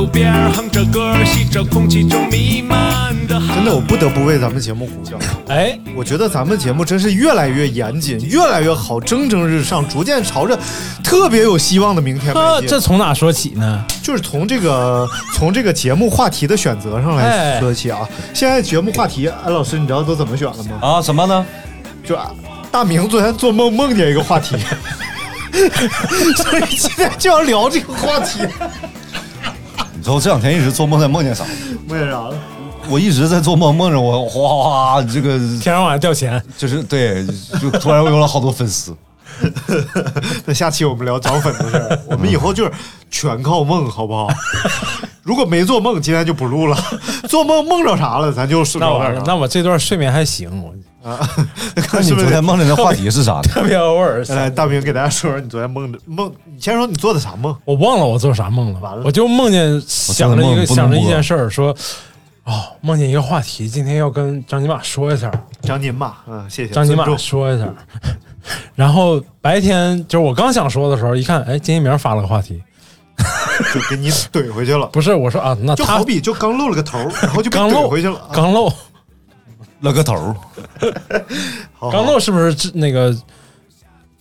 路边，哼着歌儿，吸着空气中弥漫的。真的，我不得不为咱们节目鼓掌。哎，我觉得咱们节目真是越来越严谨，越来越好，蒸蒸日上，逐渐朝着特别有希望的明天迈这进。这从哪说起呢？就是从这个从这个节目话题的选择上来哎说起啊。现在节目话题，安老师，你知道都怎么选了吗？啊，什么呢？就啊大明昨天做梦梦见一个话题，所以今天就要聊这个话题。我这两天一直做梦在梦见啥？梦见啥了？我一直在做梦，梦着我哗哗这个天上往下掉钱，就是对，就突然有了好多粉丝。那下期我们聊涨粉的事儿，我们以后就是全靠梦，好不好？如果没做梦，今天就不录了。做梦梦着啥了，咱就是那我这段睡眠还行，我啊。那你昨天？梦见的话题是啥呢？特别偶尔 来，大明给大家说说你昨天梦的梦。你先说你做的啥梦？我忘了我做啥梦了，完了我就梦见想着一个想着一件事儿，说哦，梦见一个话题，今天要跟张金马说一下，张金马，嗯，谢谢。张金马说一下。然后白天就是我刚想说的时候，一看，哎，金一鸣发了个话题，就给你怼回去了。不是我说啊，那他就好比就刚露了个头，然后就被刚露怼回去了。啊刚露了个头儿，好好刚露是不是那个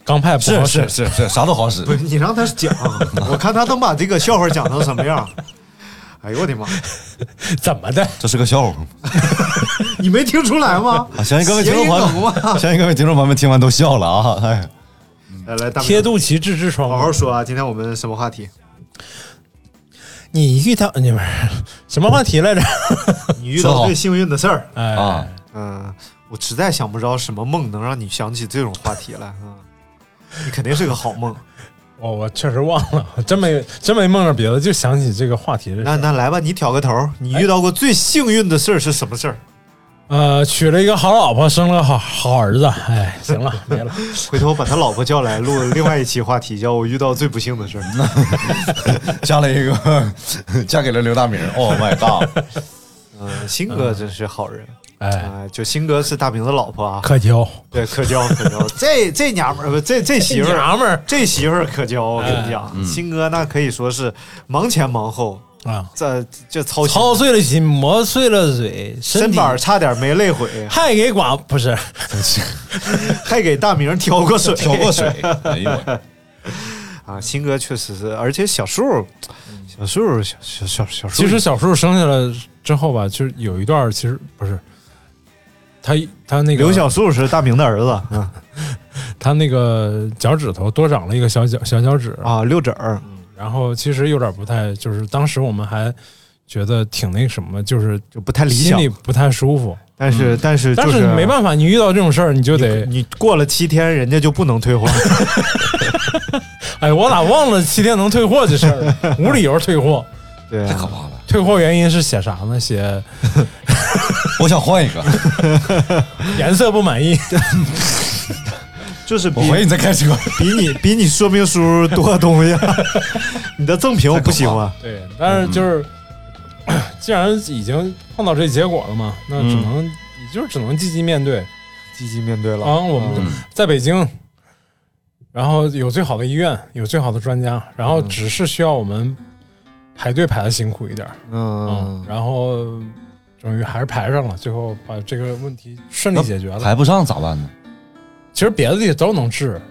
钢派不是好使是？是是，啥都好使不。是你让他讲，我看他能把这个笑话讲成什么样。哎呦我的妈！怎么的？这是个笑话你没听出来吗？啊！相信各位听众朋友相信各位听众朋友们听完都笑了啊！哎，来来，大贴肚脐治痔疮，好好说啊！今天我们什么话题？你遇到你们什么话题来着？你遇到最幸运的事儿？哎啊嗯，我实在想不着什么梦能让你想起这种话题来。嗯，你肯定是个好梦。哦我确实忘了，真没真没梦着别的，就想起这个话题了那那来吧，你挑个头儿。你遇到过最幸运的事儿是什么事儿？呃，娶了一个好老婆，生了个好好儿子。哎，行了，没了。回头把他老婆叫来录另外一期话题，叫我遇到最不幸的事儿。嫁了一个，嫁给了刘大明。Oh my god！嗯，新哥真是好人。哎，哎，就新哥是大明的老婆啊，可娇，对，可娇可娇。这这娘们儿不，这这媳妇儿，娘们儿。这媳妇儿可娇。我跟你讲，新哥那可以说是忙前忙后，啊，这这操心，操碎了心，磨碎了嘴，身板儿差点没累毁，还给寡不是。还给大明挑过水，挑过水。哎呦，啊。新哥确实是，而且小树，小树，小小小小树，其实小树生下来之后吧，就是有一段其实不是，他他那个刘小素是大明的儿子，嗯他那个脚趾头多长了一个小脚小脚趾，啊，六指儿，然后其实有点不太，就是当时我们还觉得挺那什么，就是就不太理想心里。不太舒服。但是但是但就是没办法，你遇到这种事儿，你就得你过了七天，人家就不能退货。哎，我咋忘了七天能退货这事儿？无理由退货，对啊，太可怕了！退货原因是写啥呢？写 我想换一个，颜色不满意。就是比我怀疑你在开车。比你比你说明书多东西啊，你的赠品我不喜欢。对，但是就是，既然已经碰到这结果了嘛，那只能，你就只能积极面对。积极面对了啊，我们在北京，然后有最好的医院，有最好的专家，然后只是需要我们排队排的辛苦一点儿，嗯，然后终于还是排上了，最后把这个问题顺利解决了。排不上咋办呢？其实别的地都能治，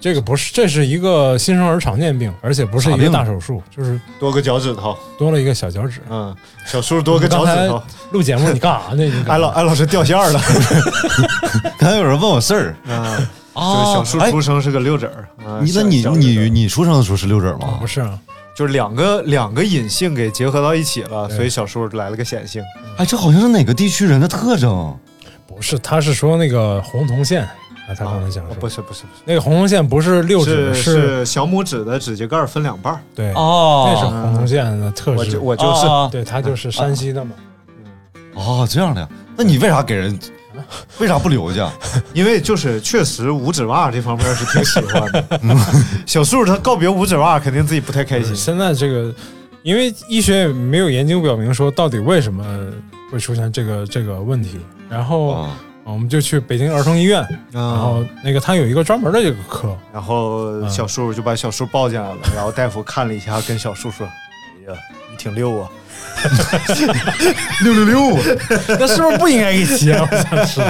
这个不是，这是一个新生儿常见病，而且不是一个大手术，就是多个脚趾头，多了一个小脚趾。嗯，小叔多个脚趾头。录节目你干啥呢？你安老安老师掉线儿了，刚才有人问我事儿嗯，啊就是小树哎出生是个六指儿。嗯你那你你你出生的时候是六指吗不？是啊，就是两个两个隐性给结合到一起了，所以小叔来了个显性。哎，这好像是哪个地区人的特征？不是，他是说那个红铜线啊，他刚才讲说哦不是不是不是，那个红铜线不是六指，是是小拇指的指甲盖儿分两半儿。对，哦那是红铜线的特我质。就我就是啊对他就是山西的嘛，哦，这样的呀？那你为啥给人？为啥不留下？因为就是确实五指袜这方面是挺喜欢的。小树他告别五指袜，肯定自己不太开心。现在这个，因为医学也没有研究表明说到底为什么会出现这个这个问题。然后啊我们就去北京儿童医院，然然后那个他有一个专门的这个科，然后小叔就把小叔抱进来了，然后大夫看了一下，跟小叔说：“哎呀，你挺溜啊。六六六。那是不是不应该给切？我想吃。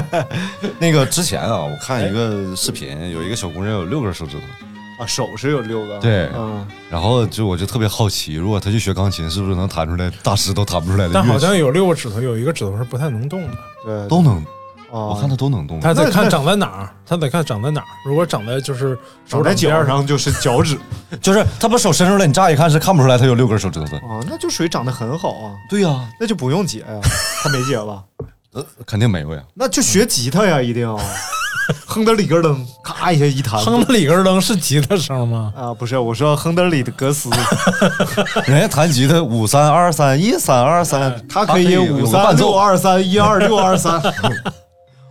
那个之前啊，我看一个视频，有一个小姑娘有六根手指头，”啊，手是有六个。对嗯，然后就我就特别好奇，如果她去学钢琴，是不是能弹出来大师都弹不出来的？但好像有六个指头，有一个指头是不太能动的。对，都能，哦我看它都能动。他得看长在哪儿，他得看长在哪儿。如果长在就是手长在脚上就是脚趾。就是他把手伸出来，你乍一看是看不出来他有六根手指头的。哦，那就属于长得很好啊，对呀、那就不用解呀，他没解吧？呃，肯定没有呀。那就学吉他呀，一定要 哼得里根儿噔，咔一下一弹。哼德里根灯是吉他声吗？啊，不是，我说亨德里的格斯，人家弹吉他五三二三一三二三，他可以五个伴奏三六二三一二六二三，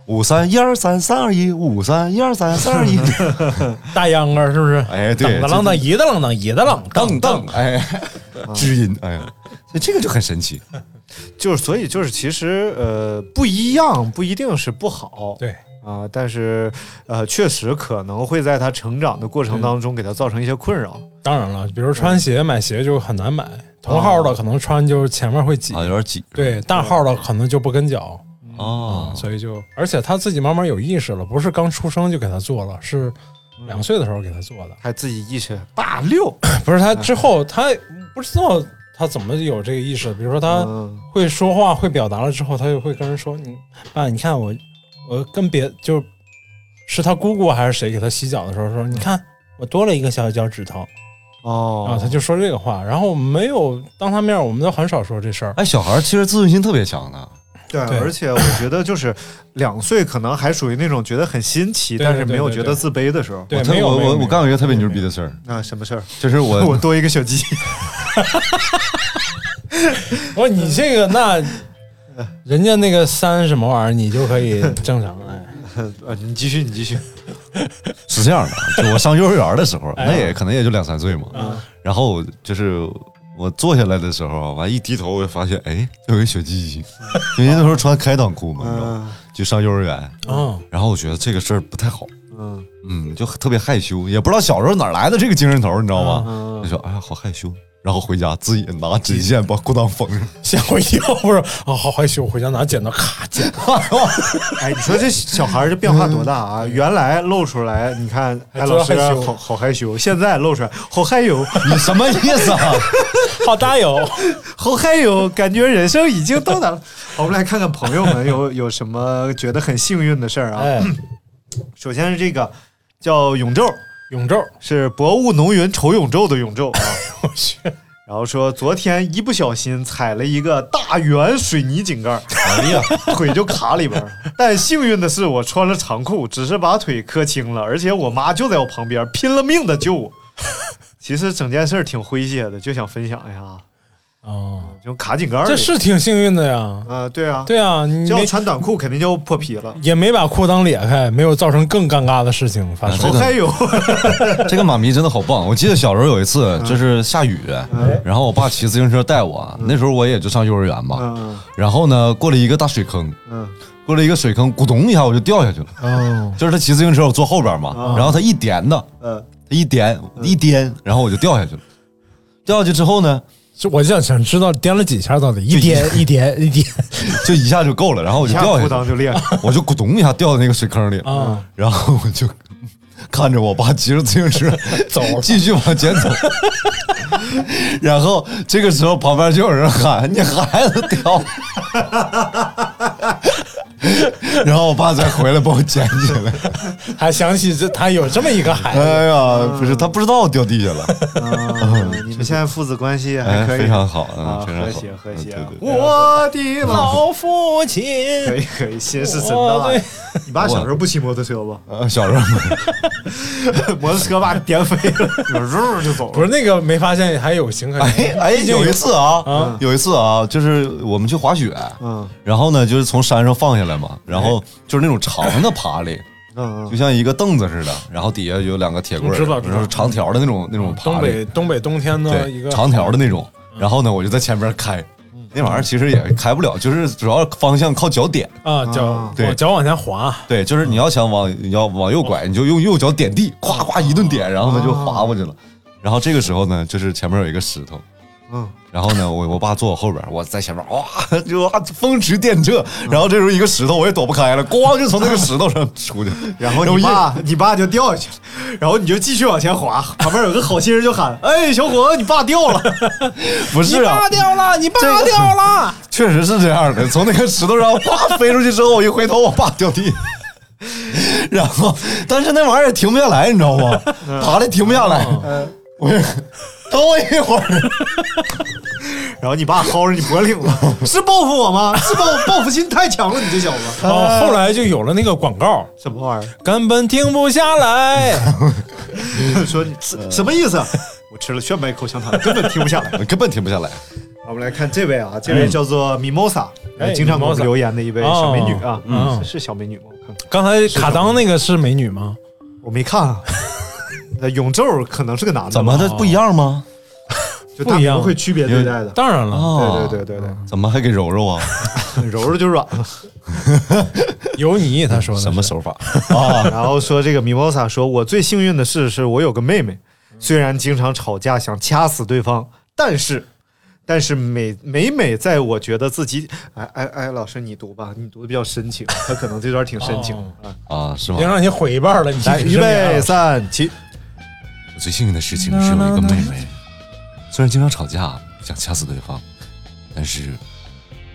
五三一二三三二一五三一二三三二一，大秧歌是不是？哎对当啷当，一当当，一当当，噔噔，哎，知音，哎呀，所以这个就很神奇。就是所以就是其实呃不一样不一定是不好，对，啊，但是呃确实可能会在他成长的过程当中给他造成一些困扰。当然了，比如穿鞋买鞋就很难买，同号的可能穿就是前面会挤，啊，有点挤。对，大号的可能就不跟脚，哦，所以就而且他自己慢慢有意识了，不是刚出生就给他做了，是两岁的时候给他做的，还自己意识大六，不是他之后他不知道他怎么有这个意识，比如说他嗯会说话会表达了之后，他就会跟人说：“你爸，你看我我跟别就是他姑姑还是谁给他洗脚的时候说，你看我多了一个小脚趾头。”哦，然后，他就说这个话，然后没有当他面，我们都很少说这事儿。哎，小孩其实自尊心特别强的。对，对而且我觉得就是两岁可能还属于那种觉得很新奇，但是没有觉得自卑的时候。对，我特没有我我我干过一个特别牛逼的事儿，那什么事儿？就是我 我多一个小鸡。我说你这个那，人家那个三什么玩意儿，你就可以正常哎。呃，你继续，你继续。是这样的，就我上幼儿园的时候，哎那也可能也就两三岁嘛。嗯然后就是我坐下来的时候，完一低头，我就发现，哎，有个小鸡鸡，因为那时候穿开裆裤嘛，你知道吗？就上幼儿园，嗯，然后我觉得这个事儿不太好，嗯。嗯，就特别害羞，也不知道小时候哪来的这个精神头，你知道吗？嗯。就说哎呀，好害羞，然后回家自己拿纸线把裤裆缝上。吓我一跳，我说啊，好害羞，回家拿剪刀咔剪。哎，你说这小孩这变化多大啊？原来露出来，你看，哎，老师好好害羞，现在露出来好害羞，你什么意思啊？好大有，好害羞，感觉人生已经到达了。我们来看看朋友们有有什么觉得很幸运的事儿啊。首先是这个叫永昼，永昼，是薄雾浓云愁永昼的永昼啊。我去，然后说昨天一不小心踩了一个大圆水泥井盖，哎呀，腿就卡里边儿。但幸运的是我穿了长裤，只是把腿磕青了，而且我妈就在我旁边，拼了命的救我。其实整件事挺诙谐的，就想分享一下，哦，就卡井盖儿里。这是挺幸运的呀。啊、对啊，对啊，你这要没穿短裤肯定就破皮了。也没把裤裆裂开，没有造成更尴尬的事情发好生。嗨哟！这个妈咪真的好棒！我记得小时候有一次，就是下雨，然后我爸骑自行车带我，那时候我也就上幼儿园吧。嗯然后呢，过了一个大水坑，嗯过了一个水坑，咕咚一下我就掉下去了。哦，就是他骑自行车，我坐后边嘛，然后他一颠的，嗯他一颠一颠，然后我就掉下去了。掉下去之后呢，就我就想想知道颠了几下，到底一颠一颠一颠 就一下就够了，然后我就掉下去了，裆就裂了。我就咕咚一下掉到那个水坑里了。啊！然后我就看着我爸骑着自行车 走继续往前走。然后这个时候旁边就有人喊：“你孩子掉了！” 然后我爸再回来把我捡起来。还想起这他有这么一个孩子，哎呀，不是他不知道我掉地下了，嗯，你们现在父子关系还哎，可以，非常好，啊嗯，，非常好，和谐和谐我的老老父亲，可以可以，心是真大。你爸小时候不骑摩托车吧？呃，小时候摩托车把你颠飞了，你说就走了。不是那个没发现还有行可哎，哎，有一次啊啊，有一次啊，就是我们去滑雪，嗯。然后呢，就是从山上放下来嘛，然后就是那种长的爬犁，嗯就像一个凳子似的，然后底下有两个铁棍儿，知道知道然后长条的那种那种爬东犁，北东北冬天的一个，长条的那种。然后呢，我就在前边开，那玩意儿其实也开不了，就是主要方向靠脚点。啊，脚啊对。往脚往前滑，对，就是你要想往你要往右拐，你就用右脚点地，咵咵一顿点，然后呢就滑过去了。然后这个时候呢，就是前面有一个石头，嗯，然后呢，我我爸坐我后边，我在前面，哇，就哇风驰电掣。然后这时候一个石头我也躲不开了，咣就从那个石头上出去。然后你爸你爸就掉下去了，然后你就继续往前滑，旁边有个好心人就喊：“哎，小伙子，你爸掉了。不是啊，掉了，你爸掉了，确实是这样的。从那个石头上哗飞出去之后，我一回头，我爸掉地。然后，但是那玩意儿也停不下来，你知道吗？爬的停不下来。我也 等我一会儿，” 然后你爸薅着你脖领子：“ 是报复我吗？是报报复心太强了，你这小子。哦，后来就有了那个广告，什么玩意儿根本停不下来。儿？说你是什么意思？我吃了炫迈口香糖，根本停不下来。根本停不下来。我们来看这位啊，这位叫做 Mimosa，、哎经常给我们留言的一位小美女啊，嗯是是小美女吗？我看看，刚才卡当那个是美女吗？我没看啊。那永昼可能是个男的吧，怎么的不一样吗？就大不一样明会区别对待的。当然了，对对对对对怎么还给柔柔啊？对，揉揉就软了。有你，他说的什么手法啊？然后说这个 Mimosa 说，我最幸运的事是我有个妹妹，虽然经常吵架想掐死对方，但是。但是每每每在我觉得自己，哎哎哎，老师你读吧，你读的比较深情，他可能这段挺深情的啊。啊，是吗已经？让你毁一半了，你来，预备三起，我最幸运的事情是有一个妹妹，虽然经常吵架，想掐死对方，但是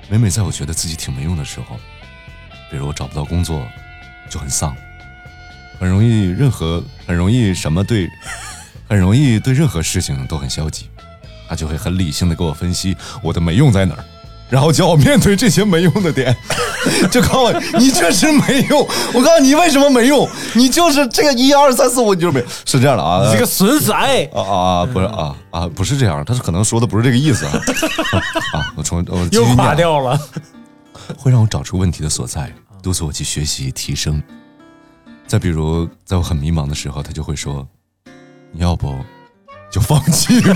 每每在我觉得自己挺没用的时候，比如我找不到工作，就很丧，很容易任何很容易什么对，很容易对任何事情都很消极，她就会很理性的给我分析我的没用在哪儿。然后叫我面对这些没用的点，就告诉我你确实没用。我告诉你为什么没用，你就是这个一二三四五，你就是没是这样的啊。你这个损仔，啊啊啊！不是啊啊，不是这样，他是可能说的不是这个意思啊 啊！我重我继又垮掉了。会让我找出问题的所在，督促我去学习提升。再比如，在我很迷茫的时候，他就会说：“你要不就放弃吧。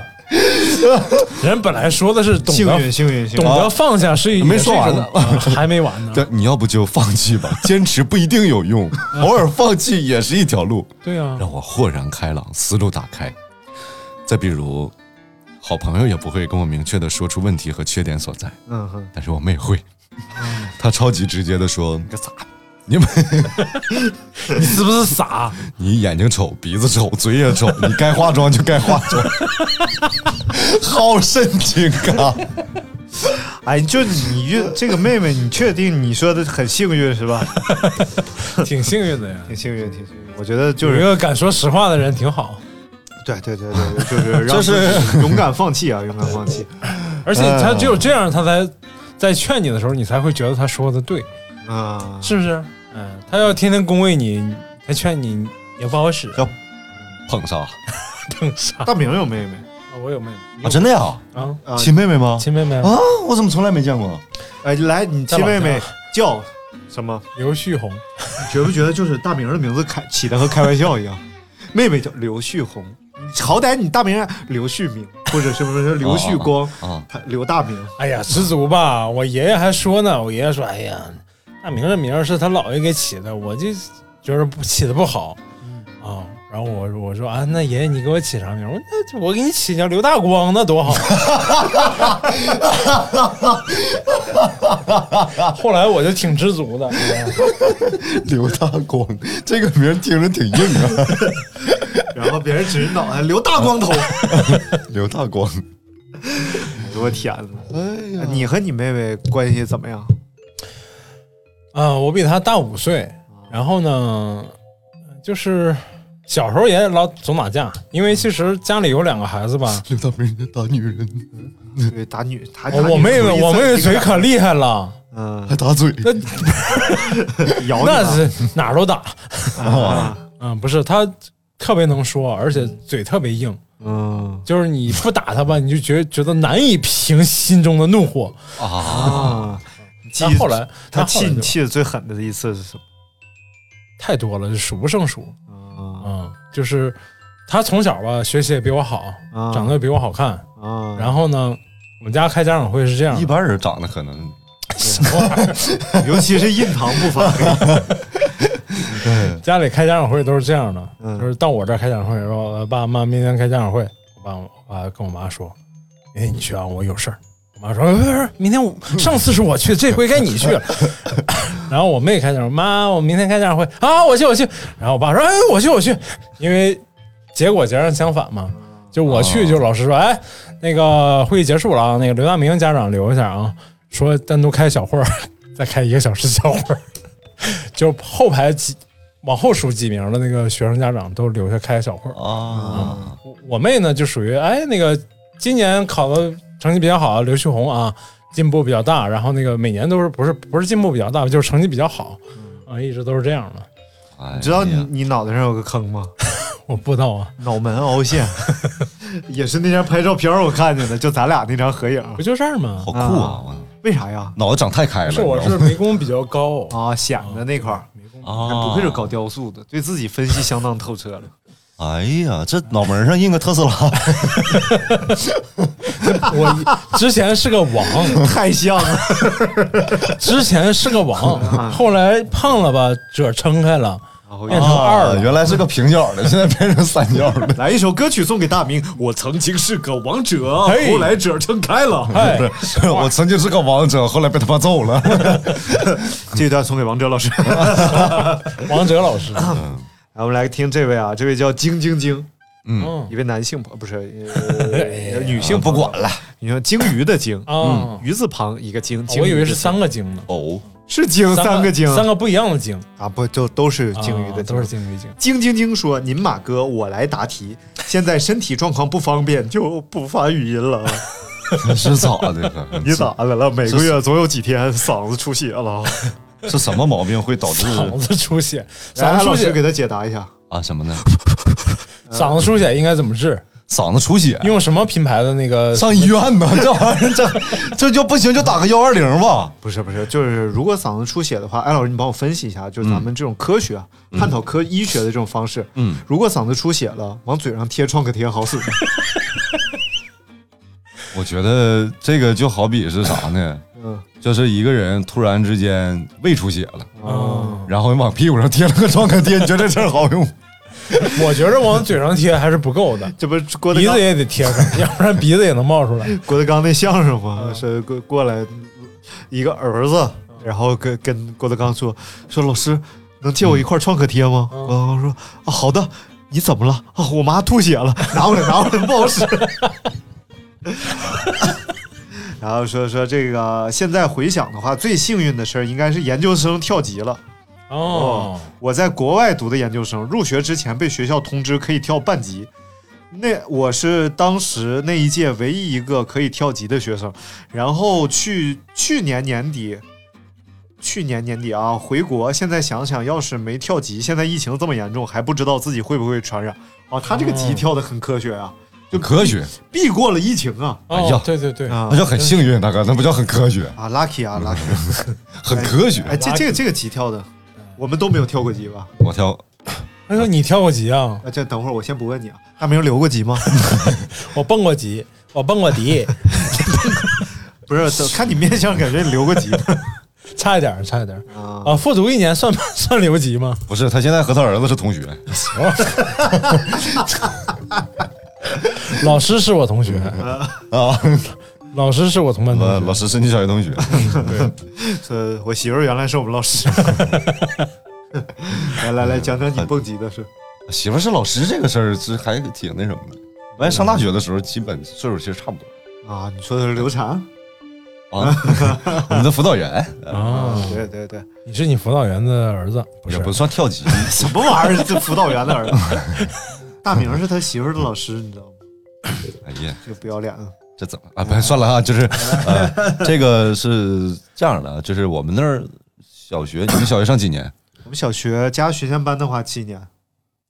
人本来说的是懂幸运得幸运幸运。懂得放下是一没说完呢还没完呢。对，你要不就放弃吧，坚持不一定有用，偶尔放弃也是一条路。对啊，让我豁然开朗，思路打开。再比如，好朋友也不会跟我明确的说出问题和缺点所在，嗯哼，但是我妹会，她超级直接的说：“你个傻，你们 你是不是傻？你眼睛丑，鼻子丑，嘴也丑，你该化妆就该化妆，好深情啊！哎，就你遇这个妹妹，你确定你说的很幸运是吧？挺幸运的呀。挺幸运，挺幸运。我觉得就是一个敢说实话的人挺好，对对对对，就是就是勇敢放弃啊，勇敢放弃。而且他只有这样，他才在劝你的时候，你才会觉得他说的对，啊，是不是？嗯，他要天天恭维你，他劝你也不好使。要捧杀。捧杀？大明有妹妹我有妹妹啊真的呀？啊，啊？亲妹妹吗？亲妹妹啊，我怎么从来没见过？哎，来，你亲妹妹叫什么？刘旭红，你觉不觉得就是大明的名字开起的和开玩笑一样？妹妹叫刘旭红，好歹你大名刘旭明，或者是不是刘旭光？啊，刘大明，哎呀，知足吧。我爷爷还说呢，我爷爷说，哎呀，大明这名是他姥爷给起的，我就觉得不起的不好啊。然后我我说啊，那爷爷你给我起啥名？我那我给你起叫刘大光，那多好。后来我就挺知足的，刘大光这个名听着挺硬啊，然后别人指着脑袋刘大光头。刘大光。我天哪！哎呀，你和你妹妹关系怎么样？啊，我比他大五岁，然后呢，就是小时候也老总打架，因为其实家里有两个孩子吧。刘大明打女人，对，打女，他我我妹妹，我妹妹嘴可厉害了，嗯，还打嘴，摇你那是哪儿都打。啊，嗯，不是，她特别能说，而且嘴特别硬，嗯。就是你不打她吧，你就觉觉得难以平心中的怒火。啊，啊。记但后来他气你气的最狠的一次是什么？太多了，就数不胜数。啊，嗯，就是他从小吧学习也比我好，啊长得比我好看。啊，然后呢，我们家开家长会是这样，一般人长得可能什么玩意儿？尤其是印堂不发黑，家里开家长会都是这样的，嗯就是到我这儿开家长会，说呃爸妈明天开家长会，我爸我爸跟我妈说，哎，你去啊，我有事儿。我妈说不是不是，明天我上次是我去，这回该你去了。然后我妹开家长会，妈，我明天开家长会啊，我去我去。然后我爸说，哎，我去我去，因为结果截然相反嘛，就我去，就老师说，哎，那个会议结束了啊，那个刘大明家长留一下啊，说单独开小会儿，再开一个小时小会儿，就后排几往后数几名的那个学生家长都留下开小会儿。啊，我我妹呢就属于哎那个今年考的成绩比较好，刘旭红啊进步比较大，然后那个每年都是不是不是进步比较大，就是成绩比较好啊，一直都是这样的。哎你知道你你脑袋上有个坑吗？我不知道啊，脑门凹陷，也是那天拍照片我看见的，就咱俩那张合影。不就这儿吗好？酷啊！我为啥呀？脑子长太开了，是我是眉弓比较高，啊，显的那块儿，眉弓啊，不愧是搞雕塑的，对自己分析相当透彻了。哎呀，这脑门上印个特斯拉，我之前是个王，太像了，之前是个王，后来胖了吧，褶撑开了，然后变成二啊了。原来是个平角的，现在变成三角的。来一首歌曲送给大明。我曾经是个王者，后来褶撑开了。哎，我曾经是个王者，后来被他妈揍了。这一段送给王哲老师。王哲老师，来，我们来听这位啊，这位叫晶晶晶，嗯一位男性朋不是 呃女性不管了。你说鲸鱼的鲸，啊，鱼字旁一个鲸，鲸我以为是三个鲸呢，哦，是鲸三个鲸，三个不一样的鲸，啊不就都是鲸鱼的都是鲸鱼鲸。晶晶晶说：“您马哥，我来答题。现在身体状况不方便，就不发语音了。是咋的？你咋的了？每个月总有几天嗓子出血了。是什么毛病会导致嗓子出血，来，老师给他解答一下。啊什么呢？嗓子出血应该怎么治？嗓子出血，用什么品牌的那个？上医院呢？这玩意儿这这就不行，就打个幺二零吧。不是不是，就是如果嗓子出血的话，艾老师你帮我分析一下，就是咱们这种科学、啊探讨科医学的这种方式。嗯，如果嗓子出血了，往嘴上贴创可贴好使吗？我觉得这个就好比是啥呢？嗯就是一个人突然之间胃出血了，嗯，然后你往屁股上贴了个创可贴，你觉得这事儿好用？我觉着往嘴上贴还是不够的，这不是郭德纲鼻子也得贴上，要不然鼻子也能冒出来。郭德纲那相声嘛，是过过来一个儿子，然后跟跟郭德纲说说老师能借我一块创可贴吗？郭德纲说啊好的，你怎么了？啊我妈吐血了，拿过来拿过来不好使。然后说说这个现在回想的话，最幸运的事儿应该是研究生跳级了。哦，我在国外读的研究生，入学之前被学校通知可以跳半级。那我是当时那一届唯一一个可以跳级的学生，然后去去年年底，去年年底啊回国，现在想想，要是没跳级，现在疫情这么严重，还不知道自己会不会传染。啊，他这个级跳的很科学啊，就科学，避过了疫情啊哦哎呀对对对，啊那叫很幸运，大哥，那不叫很科学，啊，lucky 啊，lucky！很科学。哎，这这个这个级跳的，我们都没有跳过级吧？我跳，他说你跳过级啊？啊，这等会儿我先不问你啊，大明留过级吗？我蹦过级，我蹦过迪，不是，等看你面相，感觉你留过级 差一点，差一点啊。啊！复读一年算算留级吗？不是他现在和他儿子是同学，老师是我同学，啊，老师是我同班同学。老老师是你小学同学，呃，我媳妇儿原来是我们老师。来来来，讲讲你蹦极的事。媳妇儿是老师这个事儿是还挺那什么的。完上大学的时候，基本岁数其实差不多啊，你说的是刘禅？啊。我们的辅导员 啊，对对对，你是你辅导员的儿子，不是也？不算跳级，什么玩意儿？这辅导员的儿子，大明是他媳妇儿的老师，你知道吗？哎呀，这个不要脸啊！这怎么啊？不算了啊，就是呃，这个是这样的啊，就是我们那儿小学，你们小学上几年？我们小学加学前班的话，七年，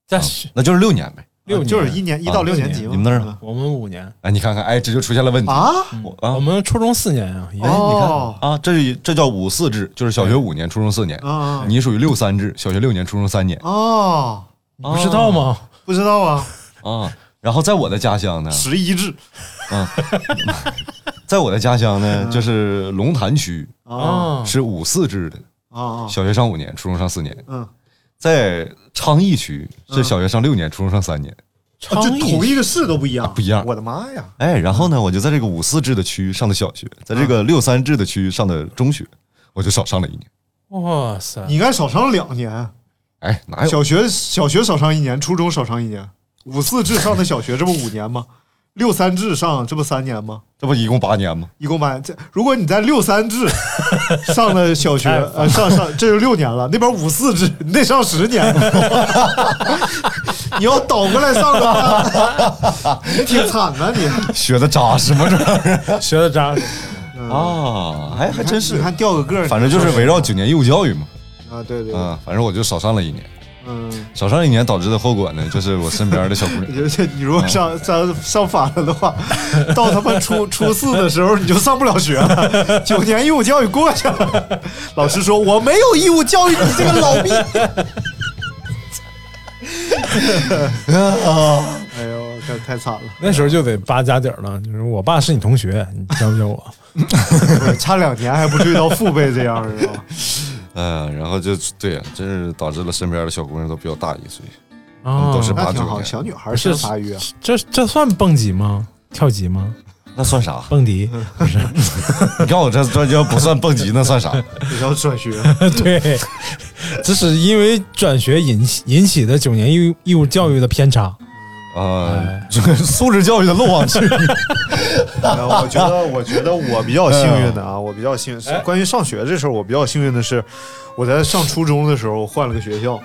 加学那就是六年呗。六年，就是一年一到六年级嘛。你们那儿呢我们五年，哎，你看看，哎，这就出现了问题啊？我啊我们初中四年啊，也哎，你看哦啊，这是这叫五四制，就是小学五年，初中四年。啊你属于六三制，小学六年，初中三年。哦，你不知道吗？不知道啊。啊。然后在我的家乡呢，十一制 在我的家乡呢，就是龙潭区啊是五四制的，啊啊，小学上五年，初中上四年。嗯，在昌邑区是小学上六年，初中上三年。啊就同一个市都不一样，不一样。我的妈呀！哎，然后呢，我就在这个五四制的区上的小学，在这个六三制的区上的中学，我就少上了一年。哇塞，你应该少上两年，哎，哪有？小学小学少上一年，初中少上一年，五四制上的小学这不五年吗？六三制上这不三年吗？这不一共八年吗？一共八年。这如果你在六三制 上的小学，呃，上上这就六年了。那边五四制，你得上十年。你要倒过来上的话，你挺惨的你。学的扎实吗？这 学的扎实。啊，哎，还真是你。看掉个个儿，反正就是围绕九年义务教育嘛。啊，对对，对嗯，反正我就少上了一年，嗯。少上一年导致的后果呢，就是我身边的小姑娘，你如果上上上反了的话，到他妈初初四的时候你就上不了学了，九年义务教育过去了。老师说我没有义务教育你这个老逼。哎呦，这太惨了，那时候就得扒家底儿了，就是我爸是你同学，你教不教我？差两年还不至于到父辈这样是吧？嗯，然后就对，真是导致了身边的小姑娘都比我大一岁，啊，都是八九年小女孩是发育啊。这这算蹦极吗？跳级吗？那算啥？蹦迪 不是？你看我这这要不算蹦极，那算啥？你要转学，对，这是因为转学引起引起的九年义务义务教育的偏差。啊哎，这个素质教育的漏网之鱼。呃我觉得，我觉得我比较幸运的啊，我比较幸运。哎关于上学这事儿，我比较幸运的是，我在上初中的时候换了个学校，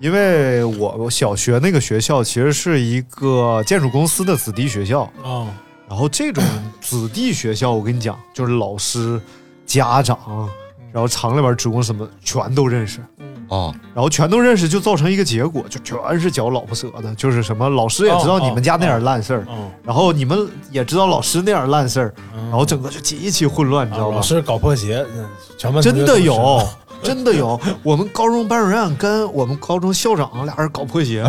因为我我小学那个学校其实是一个建筑公司的子弟学校，啊，然后这种子弟学校，我跟你讲，就是老师、家长，然后厂里边职工什么全都认识。啊，然后全都认识，就造成一个结果，就全是嚼老婆舌的，就是什么老师也知道你们家那点烂事儿，嗯，然后你们也知道老师那点烂事儿，然后整个就极其混乱，你知道吧老？师搞破鞋，嗯全班真的有，真的有。我们高中班主任跟我们高中校长俩人搞破鞋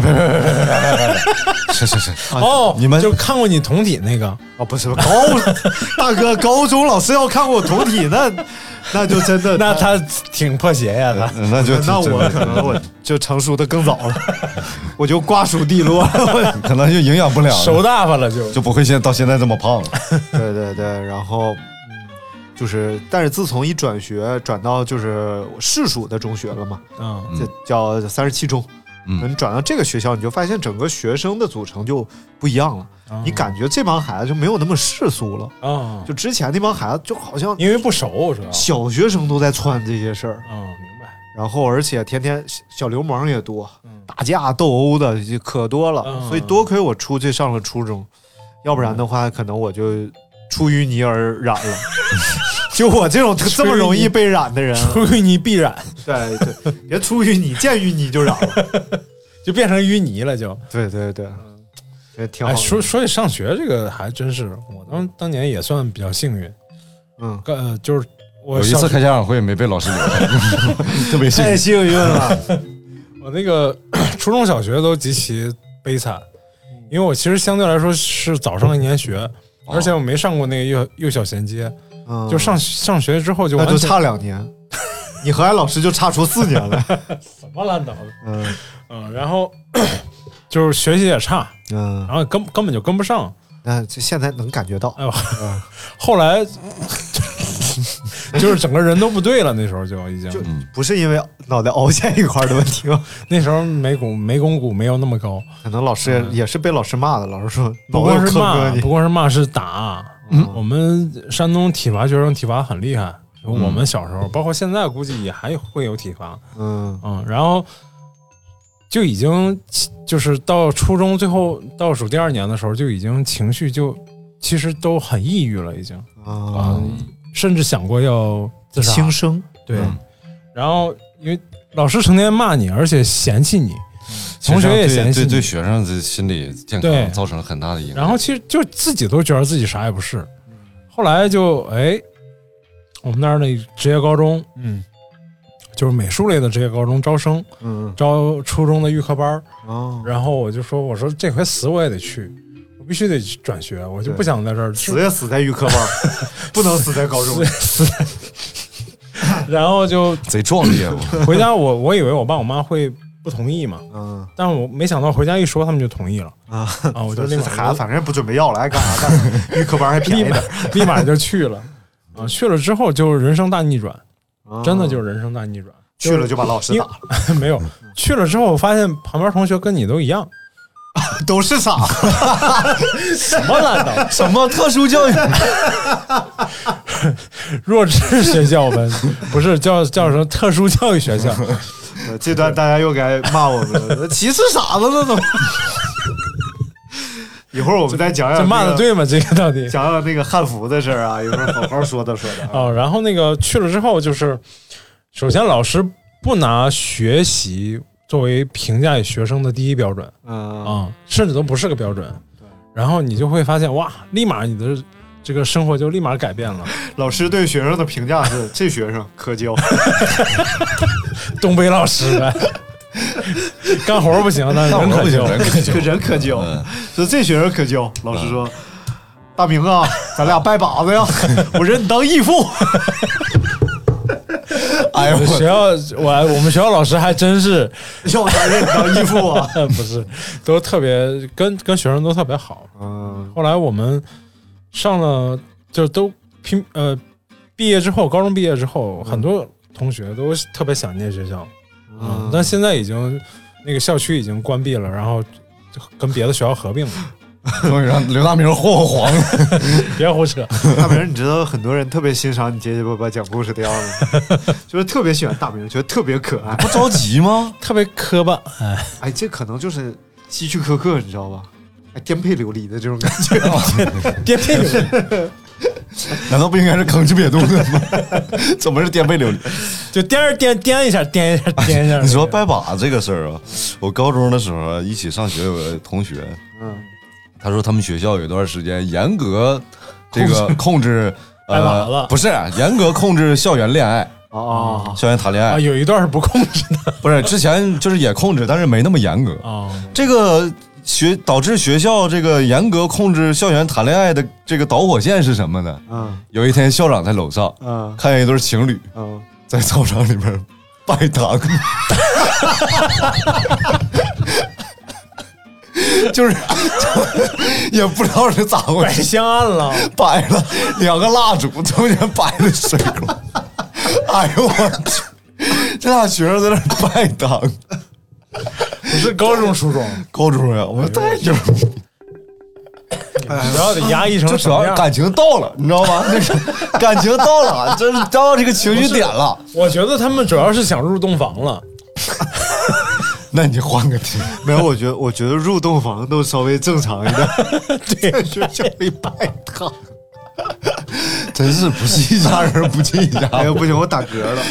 是是 是，哦，你们就看过你同体那个，啊，不是高 大哥，高中老师要看过我同体，那那就真的 那他挺破鞋呀，他那就那我可能我就成熟的更早了，我就瓜熟蒂落 可能就营养不良了，手大发了就就不会现在到现在这么胖了。对对对，然后嗯，就是，但是自从一转学转到就是市属的中学了嘛，嗯这叫三十七中。嗯。你转到这个学校，你就发现整个学生的组成就不一样了。你感觉这帮孩子就没有那么世俗了，啊，就之前那帮孩子就好像因为不熟是吧，小学生都在窜这些事儿，嗯，明白，然后而且天天小小流氓也多，嗯。打架斗殴的就可多了。嗯。所以多亏我出去上了初中，要不然的话，可能我就出淤泥而染了。就我这种这么容易被染的人，出淤泥必染，对对，别出淤泥，见淤泥就染了。就变成淤泥了就。对对对，也挺好哎，说说起上学这个，还真是我当当年也算比较幸运，嗯，呃，就是我有一次开家长会没被老师留。下，特别幸太。幸运了。我那个 初中小学都极其悲惨，因为我其实相对来说是早上一年学，而且我没上过那个幼幼小衔接，嗯。就上上学之后就那就完全差两年，你和俺老师就差出四年了。什么烂脑子，嗯。嗯，然后 就是学习也差，嗯，然后根根本就跟不上，那就现在能感觉到。哎呦，后来 就是整个人都不对了，那时候就已经。就不是因为脑袋凹陷一块儿的问题吗？那时候眉骨眉弓骨没有那么高，可能老师也也是被老师骂的，老师说不光是骂，不光是骂是打。我们山东体罚学生体罚很厉害，我们小时候，包括现在，估计也还会有体罚。嗯。嗯，然后就已经就是到初中最后倒数第二年的时候，就已经情绪就其实都很抑郁了，已经。啊。啊，，甚至想过要自杀。轻生。对，嗯。然后因为老师成天骂你，而且嫌弃你，同学也嫌弃对对对学生的心理健康造成了很大的影响。然后其实就自己都觉得自己啥也不是，后来就哎，我们那儿那职业高中嗯就是美术类的职业高中招生，嗯招初中的预科班儿。哦，然后我就说，我说这回死我也得去，我必须得转学，我就不想在这儿死也死在预科班，不能死在高中。然后就贼壮烈嘛。回家我，我以为我爸我妈会不同意嘛，嗯但是我没想到回家一说，他们就同意了啊啊！我就立马孩子反正不准备要了，爱干啥干啥，预科班还便宜点。立马就去了啊！去了之后就是人生大逆转，啊真的就是人生大逆转。去了就把老师打了，没有去了之后，我发现旁边同学跟你都一样，都是傻子。什么烂的什么特殊教育？弱智学校呗，不是叫叫什么特殊教育学校？呃这段大家又该骂我们了，歧视傻子了怎么？一会儿我们再讲讲这骂的对吗？这个到底？讲讲那个汉服的事儿啊，一会儿好好说道说道。哦，然后那个去了之后，就是首先老师不拿学习作为评价学生的第一标准嗯啊、甚至都不是个标准。然后你就会发现，哇，立马你的这个生活就立马改变了。老师对学生的评价是：这学生可教，东北老师呗，干活不行，但是人可教。人可教。嗯说这学生可教。老师说：“大明啊，咱俩拜把子呀，我认你当义父。哎呦学校我我们学校老师还真是要不然认你当义父啊。不是，都特别跟跟学生都特别好。”嗯后来我们上了就都拼呃毕业之后，高中毕业之后，很多同学都特别想念学校，嗯，但现在已经那个校区已经关闭了，然后就跟别的学校合并了。终于让刘大明霍霍黄了。别胡扯，大明，你知道很多人特别欣赏你结结巴巴讲故事的样子，就是特别喜欢大明，觉得特别可爱。不着急吗？特别磕巴，哎，哎，这可能就是希区柯克，你知道吧？哎，颠沛流离的这种感觉。颠沛流离，难道不应该是吭哧瘪肚的吗？怎么是颠沛流离？就颠儿颠颠一下，颠一下，颠一下。你说拜把这个事儿啊，我高中的时候啊一起上学有个同学，嗯他说他们学校有一段时间严格这个控制，拜把呃子，不是严格控制校园恋爱，啊校园谈恋爱啊，爱，有一段是不控制的不是之前就是也控制，但是没那么严格。啊，这个学导致学校这个严格控制校园谈恋爱的这个导火线是什么呢？嗯有一天校长在楼上嗯看见一对情侣嗯，在操场里面拜堂，就是也不知道是咋回摆事，香案了，摆了两个蜡烛，中间摆了水果。哎呦我去！这俩学生在那儿拜堂，不是高中初中，高中呀，我说太牛逼！学校得压抑成什么样？主要感情到了，你知道吗？那是 感情到了，这是到这个情绪点了。我觉得他们主要是想入洞房了。那你换个题，没有，我觉得我觉得入洞房都稍微正常一点，对，学校里拜堂。真是不是一家人不进一家哎呀，不行，我打嗝了。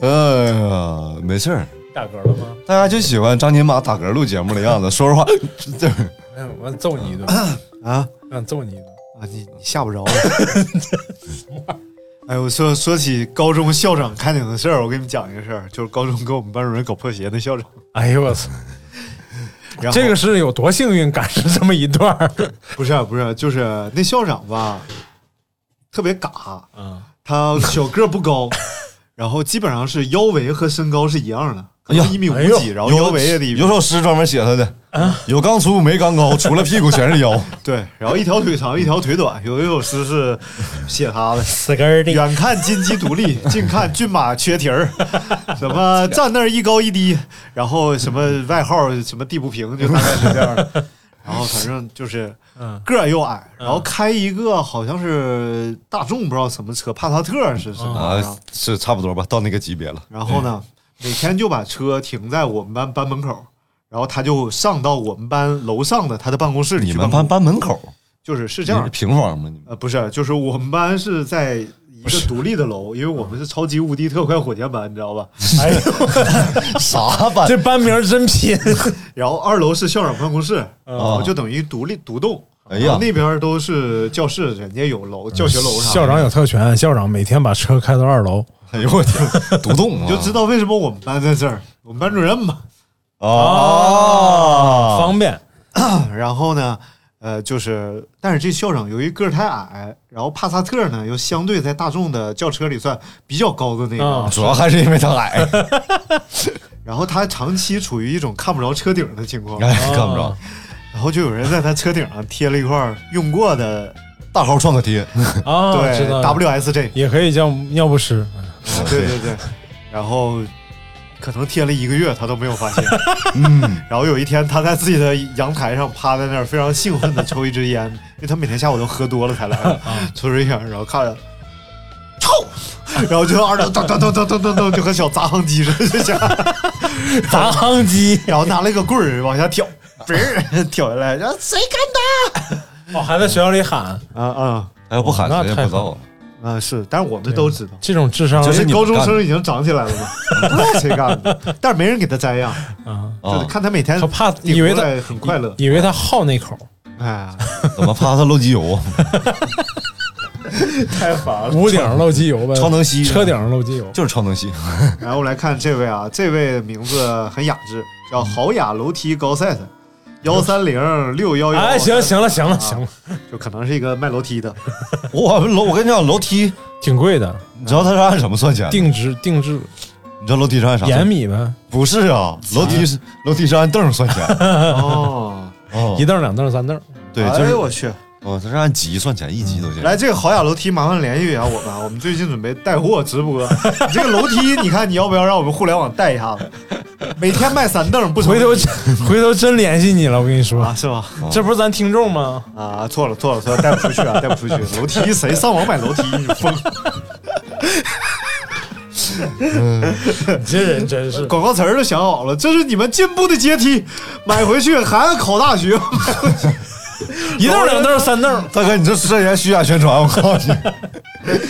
哎呀，没事儿，打嗝了吗？大家就喜欢张金马打嗝录节目的样子。说实话，对，哎，我揍你一顿，啊我想揍你一顿。啊，你你吓不着我。哎，我说说起高中校长看见的事儿，我给你们讲一个事儿，就是高中跟我们班主任搞破鞋的校长。哎呦我操！然后这个是有多幸运赶上这么一段儿不是不是，就是那校长吧，特别嘎，啊！他小个不高，然后基本上是腰围和身高是一样的，可哎呀一米五几，然后腰围也得一米有首诗专门写他的，有刚粗没刚高，除了屁股全是腰。对，然后一条腿长一条腿短，有一首诗是写他的。死根儿的远看金鸡独立，近看骏马缺蹄儿，什么站那儿一高一低，然后什么外号什么地不平，就大概是这样的。然后反正就是嗯个儿又矮，然后开一个好像是大众不知道什么车，帕萨特是什么是差不多吧，到那个级别了。然后呢，每天就把车停在我们班班门口，然后他就上到我们班楼上的他的办公室里你们班。班门口，就是是这样平房吗？你们呃，不是，就是我们班是在一个独立的楼，因为我们是超级无敌特快火箭班，你知道吧？哎呦，啥班？这班名真拼！然后二楼是校长办公室，然后哦就等于独立独栋。哎呀。那边都是教室，人家有楼教学楼啥的。校长有特权，校长每天把车开到二楼，哎呦我天，独栋啊，你就知道为什么我们班在这儿，我们班主任嘛。哦，方便。然后呢，呃，就是，但是这校长由于个儿太矮，然后帕萨特呢又相对在大众的轿车里算比较高的那个，啊。主要还是因为他矮，然后他长期处于一种看不着车顶的情况，哎，看不着，然后就有人在他车顶上贴了一块用过的，大号创可贴，啊，对 WSJ，也可以叫尿不湿。对对对，然后可能贴了一个月，他都没有发现。嗯，然后有一天，他在自己的阳台上趴在那儿，非常兴奋的抽一支烟，因为他每天下午都喝多了才来。的，抽支烟，然后看着，臭，然后就二两噔噔噔噔噔噔噔，就和小砸航机似的，就像，砸夯机，然后拿了一个棍儿往下挑，嘣儿跳下来，然后谁干的 哦，还在学校里喊，打？啊啊哎不喊那太谁也不知道。啊！是，但是我们都知道。这种智商就是高中生已经长起来了嘛，不知道谁干的，但是没人给他摘呀，啊，就是啊，看他每天他怕以为他很快乐，以为他好那口，哎，怎么怕他漏机油？太烦了。屋顶上漏机油呗，超能吸车顶上漏机油。就是超能吸，然后我来看这位啊，这位名字很雅致，叫豪雅楼梯高赛赛，幺三零六幺幺。哎，行行了行了行了，就可能是一个卖楼梯的。我，楼我跟你讲，楼梯，挺贵的，你知道他是按什么算钱？定制定制你知道楼梯是按啥延？米呗，不是啊，楼梯是楼梯是按凳算钱。哦，哦一，凳两凳三凳。对，哎就是呦我去！哦，他是按级算钱，一级都行？来，这个豪雅楼梯，麻烦联系一下我们啊，我们最近准备带货直播。你这个楼梯，你看你要不要让我们互联网带一下子？每天卖三凳不成回头回头真联系你了，我跟你说啊，，是吧？这不是咱听众吗？啊，错了错了错了，带不出去啊，带不出去。楼梯谁上网买楼梯？你疯！你这人真是广告词儿都想好了，这是你们进步的阶梯，买回去还要考大学。一凳两凳三凳，大哥，你这涉嫌虚假宣传，我告诉你。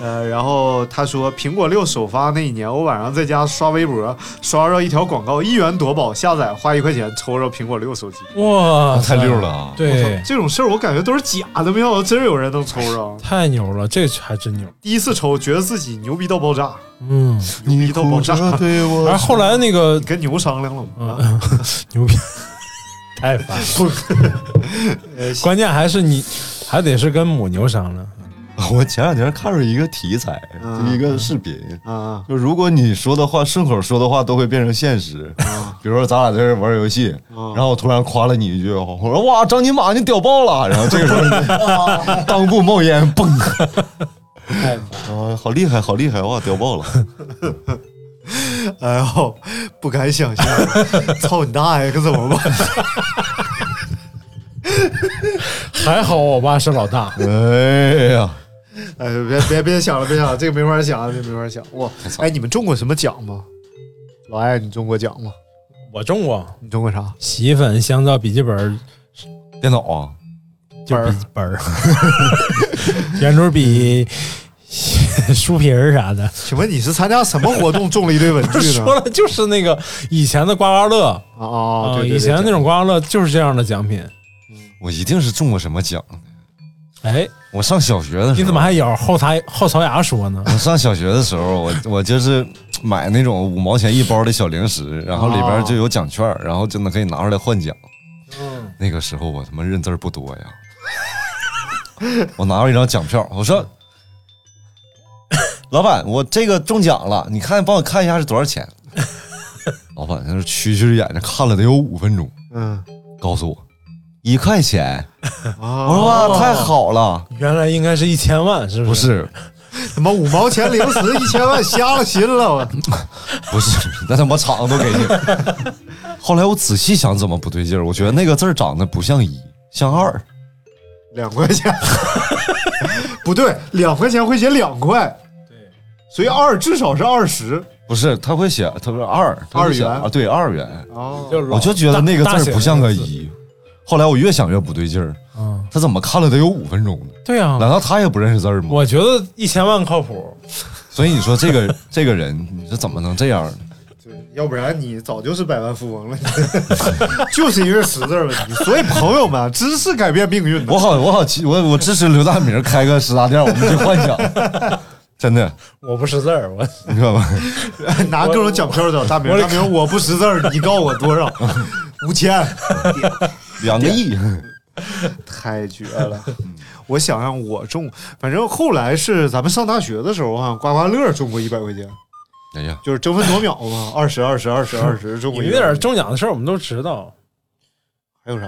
呃，然后他说，苹果六首发那一年，我晚上在家刷微博，刷着一条广告，一元夺宝，下载花一块钱抽着苹果六手机。哇，太溜了啊！对，这种事儿我感觉都是假的，没想到真有人能抽着。太牛了，这还真牛。第一次抽，觉得自己牛逼到爆炸，嗯，牛逼到爆炸。对我 而后来那个你跟牛商量了吗？啊嗯，牛逼，太烦了。呃关键还是你，还得是跟母牛商量。我前两天看着一个题材，一个视频，啊就如果你说的话顺口说的话都会变成现实。比如说咱俩在这玩游戏，啊然后我突然夸了你一句，我说哇张金马你屌爆了，然后这个时候裆部冒烟，嘣，啊好厉害好厉害哇屌爆了，哎呦，不敢想象，操你大爷，可怎么办？还好我爸是老大，哎呀，哎，别别别想了，别想了，这个没法想，这个没法想。哇，哎，你们中过什么奖吗？老艾，你中过奖吗？我中过你中过啥？洗衣粉、香皂、笔记本，电脑啊，就笔记本儿，圆珠笔、书皮儿啥的。请问你是参加什么活动中了一堆文具呢？说了就是那个以前的刮刮乐啊以前那种刮刮乐就是这样的奖品。我一定是中过什么奖。哎，我上小学的时候，你怎么还咬后槽后槽牙说呢？我上小学的时候，我我就是买那种五毛钱一包的小零食，然后里边就有奖券，然后就能可以拿出来换奖。嗯，那个时候我他妈认字儿不多呀，我拿着一张奖票，我说：“老板，我这个中奖了，你看帮我看一下是多少钱？”老板在那蛐蛐眼睛看了得有五分钟，嗯告诉我一块钱。啊，我说哇，太好了，原来应该是一千万，是不是不是？他妈五毛钱零食一千万，瞎了心了我。不是，那他妈厂都给你。后来我仔细想，怎么不对劲儿？我觉得那个字儿长得不像一，像二。两块钱，不对，两块钱会写两块，对，所以二至少是二十。不是，他会写，他说二，他会写二元啊，对，二元。哦，我就觉得那个字儿不像个。一。后来我越想越不对劲儿，他怎么看了得有五分钟呢？对啊、难道他也不认识字儿吗？我觉得一千万靠谱。所以你说这个 这个人，你说怎么能这样呢？对，要不然你早就是百万富翁了，就是因为识字问题。所以朋友们，知识改变命运。我好，我好奇，我我支持刘大明开个食杂店，我们去换奖。真的，我不识字儿，我你知道吧？拿各种奖票找大明，我大明我不识字儿，你告我多少？五千，两个亿，太绝了！我想让我中，反正后来是咱们上大学的时候啊，刮刮乐中过一百块钱，哎呀，就是争分夺秒嘛，二十二十二十二十中过100有点中奖的事儿我们都知道。还有啥？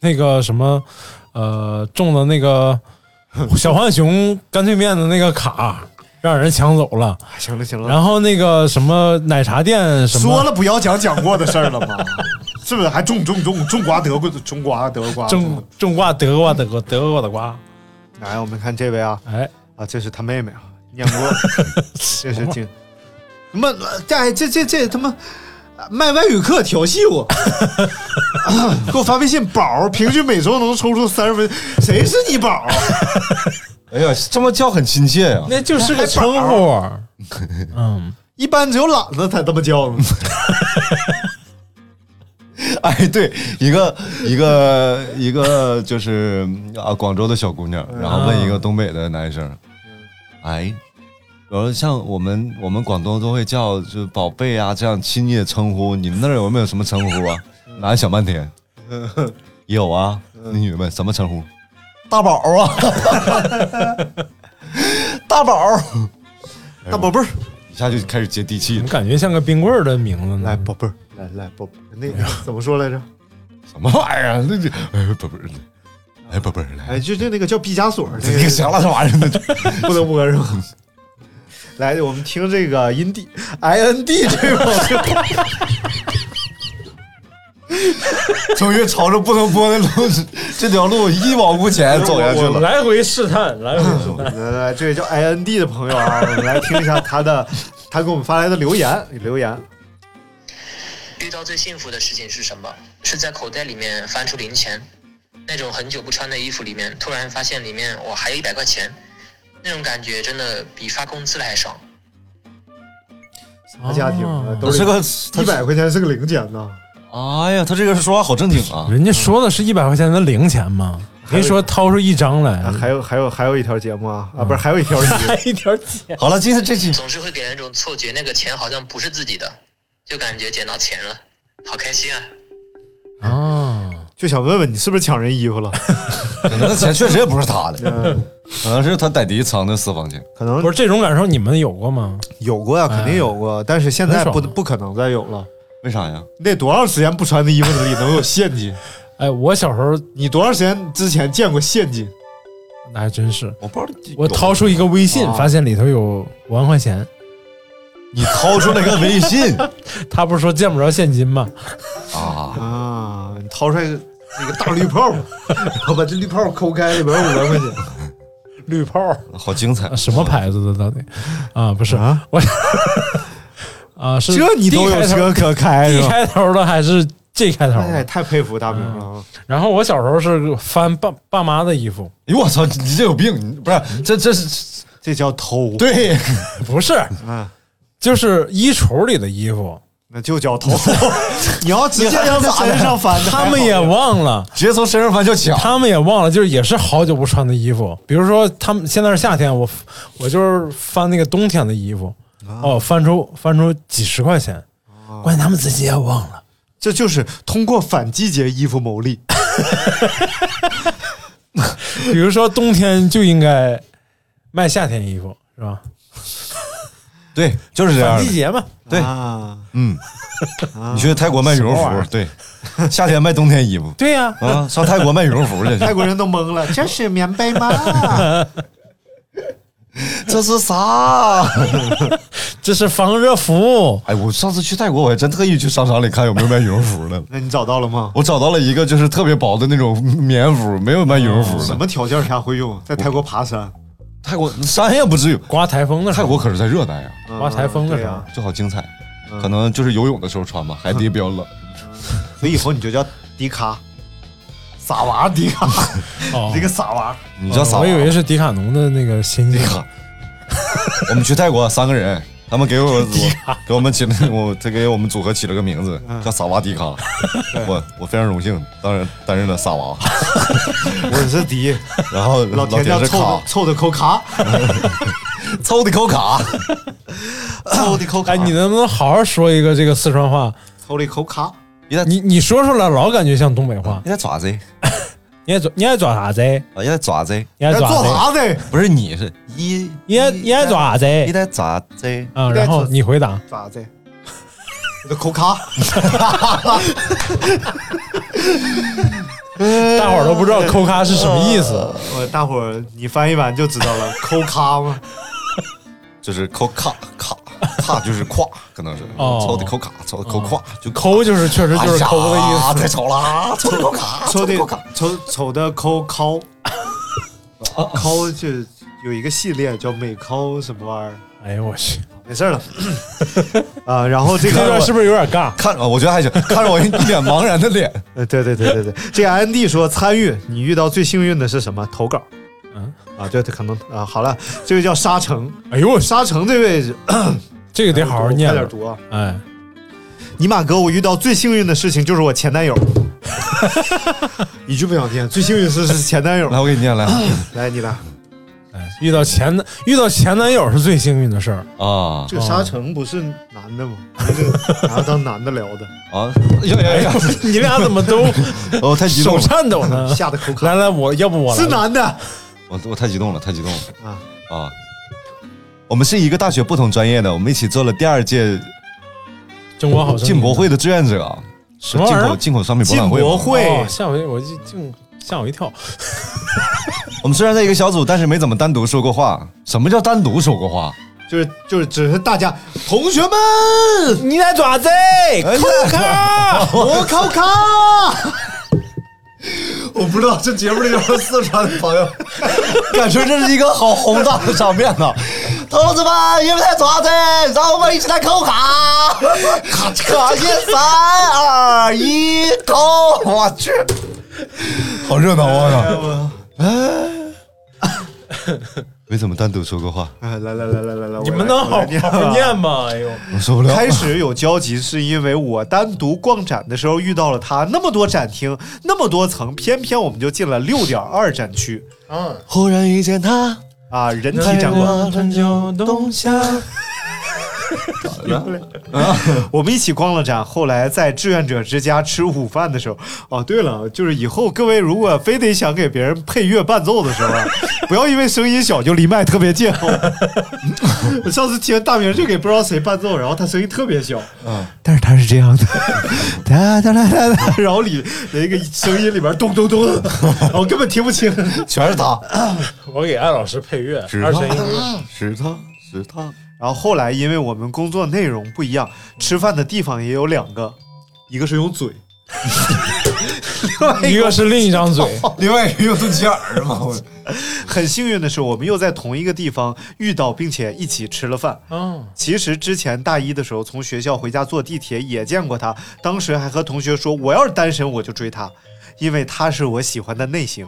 那个什么，呃，中的那个 小浣熊干脆面的那个卡，让人抢走了。行了行了，然后那个什么奶茶店什么，说了不要讲讲过的事儿了吗？是不是还中中中中刮德国中刮德刮？种种瓜得瓜得瓜得瓜的瓜，来，我们看这位啊哎，啊，这是他妹妹啊，念过，这是经什么？哎这这这他妈卖外语课调戏我，给我发微信，宝平均每周能抽出三十分，谁是你宝？哎呀，这么叫很亲切呀、那就是个称呼。嗯，一般只有懒子才这么叫呢。哎，对，一个一个一个就是啊，广州的小姑娘，然后问一个东北的男生，哎，然后像我们我们广东都会叫就宝贝啊这样亲昵的称呼，你们那儿有没有什么称呼啊？男的想半天，有啊，那女的问什么称呼？大宝啊，大宝，大宝贝儿，一下就开始接地气了，感觉像个冰棍儿的名字呢？来宝贝儿，来来宝，那个怎么说来着？什么玩意儿啊？那就哎宝贝儿，哎宝贝儿来，哎，就就那个叫毕加索那这个个，行了这玩意儿呢？不能播是吧？来，我们听这个音 d i n d 这个朋友，终于朝着不能播的路这条路一往无前走下去了。来回试探，来回试探。来来来，这位叫 i n d 的朋友啊，我们来听一下他的，他给我们发来的留言留言。遇到最幸福的事情是什么？是在口袋里面翻出零钱，那种很久不穿的衣服里面，突然发现里面我还有一百块钱，那种感觉真的比发工资了还爽。啥家庭啊，哦都是个一百块钱是个零钱呐。哎呀，他这个说话好正经啊！人家说的是一百块钱的零钱吗？没说掏出一张来，啊还有还有还有一条节目啊啊，不是还有一条音 还一条钱。好了，今天这期总是会给人一种错觉，那个钱好像不是自己的，就感觉捡到钱了，好开心啊！啊，就想问问你是不是抢人衣服了？可 能那钱确实也不是他的，嗯，可能是他在底藏的私房钱。可能不是这种感受，你们有过吗？有过呀，肯定有过，但是现在不不可能再有了。为啥呀？你得多长时间不穿的衣服里能有现金？哎，我小时候你多长时间之前见过现金？那还真是，我不知道，我掏出一个微信，啊发现里头有五万块钱。你掏出来个微信 他不是说见不着现金吗？啊，啊，你掏出来一个大绿泡，然后把这绿泡抠开，里边有五万块钱。绿泡好精彩啊！什么牌子的到底？啊，不是啊我啊，是这你都有车可开是 D？开头的还是 G 开头？太佩服大明了啊！然后我小时候是翻爸爸妈的衣服，哎呦我操，你这有病！你不是这这是这叫偷，对，不是，嗯，就是衣橱里的衣服，那就叫偷。你要直接让他身上翻，他们也忘了。直接从身上翻就抢。他们也忘了，就是也是好久不穿的衣服。比如说，他们现在是夏天，我我就是翻那个冬天的衣服，哦，翻出翻出几十块钱，关键他们自己也忘了。这就是通过反季节衣服牟利。比如说冬天就应该卖夏天衣服，是吧？对，就是这样的。季节嘛，对啊，嗯，你去泰国卖羽绒服对，夏天卖冬天衣服对呀、啊，上泰国卖羽绒服去。泰国人都懵了，这是棉被吗？这是啥？这是防热服。哎，我上次去泰国，我还真特意去商场里看有没有卖羽绒服的。那你找到了吗？我找到了一个就是特别薄的那种棉服，没有卖羽绒服的。什么条件下会用？在泰国爬山，泰国山也不至于，刮台风的时候，泰国可是在热带呀，刮台风的时候就好精彩。可能就是游泳的时候穿吧，海底比较冷。所以以后你就叫迪卡，傻娃迪卡，哦这个傻娃。你叫啥？我以为是迪卡侬的那个新机。卡。我们去泰国三个人，他们给我 我给我们起了我他给我们组合起了个名字叫萨瓦迪卡。我我非常荣幸，当然担任了萨瓦，我是迪，然后老田家凑卡的，凑的扣卡，抽的口卡，抽的口卡。哎，你能不能好好说一个这个四川话？抽了一口卡，你你你说出来老感觉像东北话。你在爪子？你爱抓你爱抓啥子？啊，你在抓子？你爱在做做啥子？啥子？不是你是你，你爱你爱抓啥子？你在抓子？啊，然后你回答。咋子？你的口卡，大伙儿都不知道抠卡是什么意思。我大伙儿你翻译完就知道了，抠卡吗？就是抠卡卡卡就是胯，可能是哦 抽的抠卡，抽的抠胯，就抠就是确实就是抠的意思。太丑了，抽的抠卡，抽的抠卡。抽丑的抠抠，抠就有一个系列叫美抠什么玩意儿，哎呦我去，没事了啊。然后这个这段个是不是有点尬？看，我觉得还行，看着我一脸茫然的脸，呃，对对对对对，这个安迪说参与，你遇到最幸运的是什么？投稿。嗯啊，对，他可能啊，好了，这位叫沙城，哎呦，沙城这位置 这个得好好念。快点读啊！哎，尼玛哥，我遇到最幸运的事情就是我前男友，一句不想听，最幸运的事是前男友来，。我给你念来来，你来，哎，遇到前男遇到前男友是最幸运的事儿。啊这个沙城不是男的吗？这个 拿当男的聊的，啊！呀呀呀！你俩怎么都哦，太激动手，颤抖呢？吓得口渴。来来，我要不我来是男的我我太激动了，太激动了啊！啊！我们是一个大学不同专业的，我们一起做了第二届中国好声音进博会的志愿者，进什么进？口进口商品博览会嘛。博会哦，吓我一我就竟吓我一跳。我们虽然在一个小组，但是没怎么单独说过话。什么叫单独说过话？就是就是只是大家同学们，你在爪子？扣卡！我考卡。我不知道这节目里有四川的朋友，感觉这是一个好宏大的场面呐、同志们，你们在做啥子，让我们一起来扣卡！卡卡一，三二一，扣！我去，好热闹啊！没怎么单独说过话，哎，来来来来来来，你们能好好念吗？哎呦，我受不了。开始有交集，是因为我单独逛展的时候遇到了他，那么多展厅，那么多层，偏偏我们就进了六点二展区嗯，忽然遇见他，啊，人体展馆。春秋冬夏。我们一起逛了展，后来在志愿者之家吃午饭的时候，哦，对了，就是以后各位如果非得想给别人配乐伴奏的时候啊，不要因为声音小就离麦特别近。我 上次听大明就给不知道谁伴奏，然后他声音特别小，嗯，但是他是这样的，哒哒哒哒哒，然后里那个声音里边咚咚咚，然后根本听不清。全是他，我给艾老师配乐，是二声音乐。是他，是他。然后后来因为我们工作内容不一样，吃饭的地方也有两个，一个是用嘴，另 外一个是另一张嘴，另外一个用肚脐眼儿嘛，我很幸运的是，我们又在同一个地方遇到，并且一起吃了饭。嗯，其实之前大一的时候，从学校回家坐地铁也见过他，当时还和同学说，我要是单身我就追他，因为他是我喜欢的类型。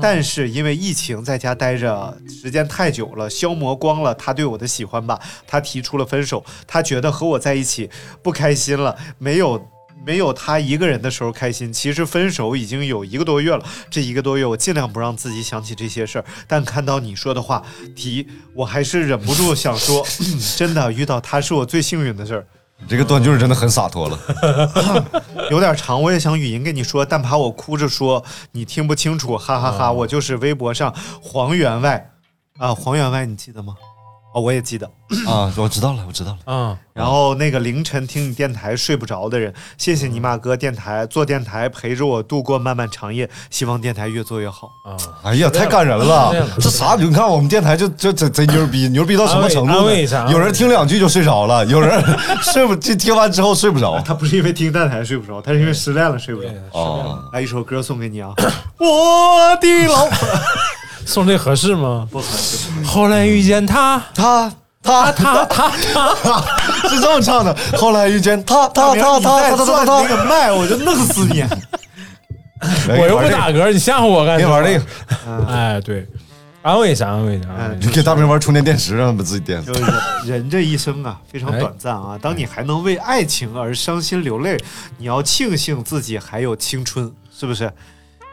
但是因为疫情在家待着时间太久了，消磨光了他对我的喜欢吧，他提出了分手。他觉得和我在一起不开心了，没有。没有他一个人的时候开心。其实分手已经有一个多月了，这一个多月我尽量不让自己想起这些事儿。但看到你说的话题，我还是忍不住想说，真的遇到他是我最幸运的事儿。这个断句是真的很洒脱了。有点长，我也想语音跟你说，但怕我哭着说你听不清楚，哈哈哈我就是微博上黄员外啊，黄员外你记得吗？哦，我也记得。啊，我知道了，我知道了。嗯，然后那个凌晨听你电台睡不着的人，谢谢尼玛哥电台做电台陪着我度过漫漫长夜，希望电台越做越好。啊，哎呀，太感人了！这啥？你看我们电台就就贼贼牛逼，牛逼到什么程度有人听两句就睡着了，有人睡不就 听完之后睡不着。他不是因为听电台睡不着，他是因为失恋了睡不着。哦，来一首歌送给你啊，我的老婆。送这合适吗？不合适。后来遇见他，他他他他他，是这么唱的。后来遇见他他他他他他他那他，个麦，我就弄死你！我又不打嗝，你吓唬我干什么？别玩这个，哎，对，安慰一下，安慰一下，你给大明玩充电电池，让他把自己电。就是人人这一生啊，非常短暂啊。当你还能为爱情而伤心流泪，你要庆幸自己还有青春，是不是？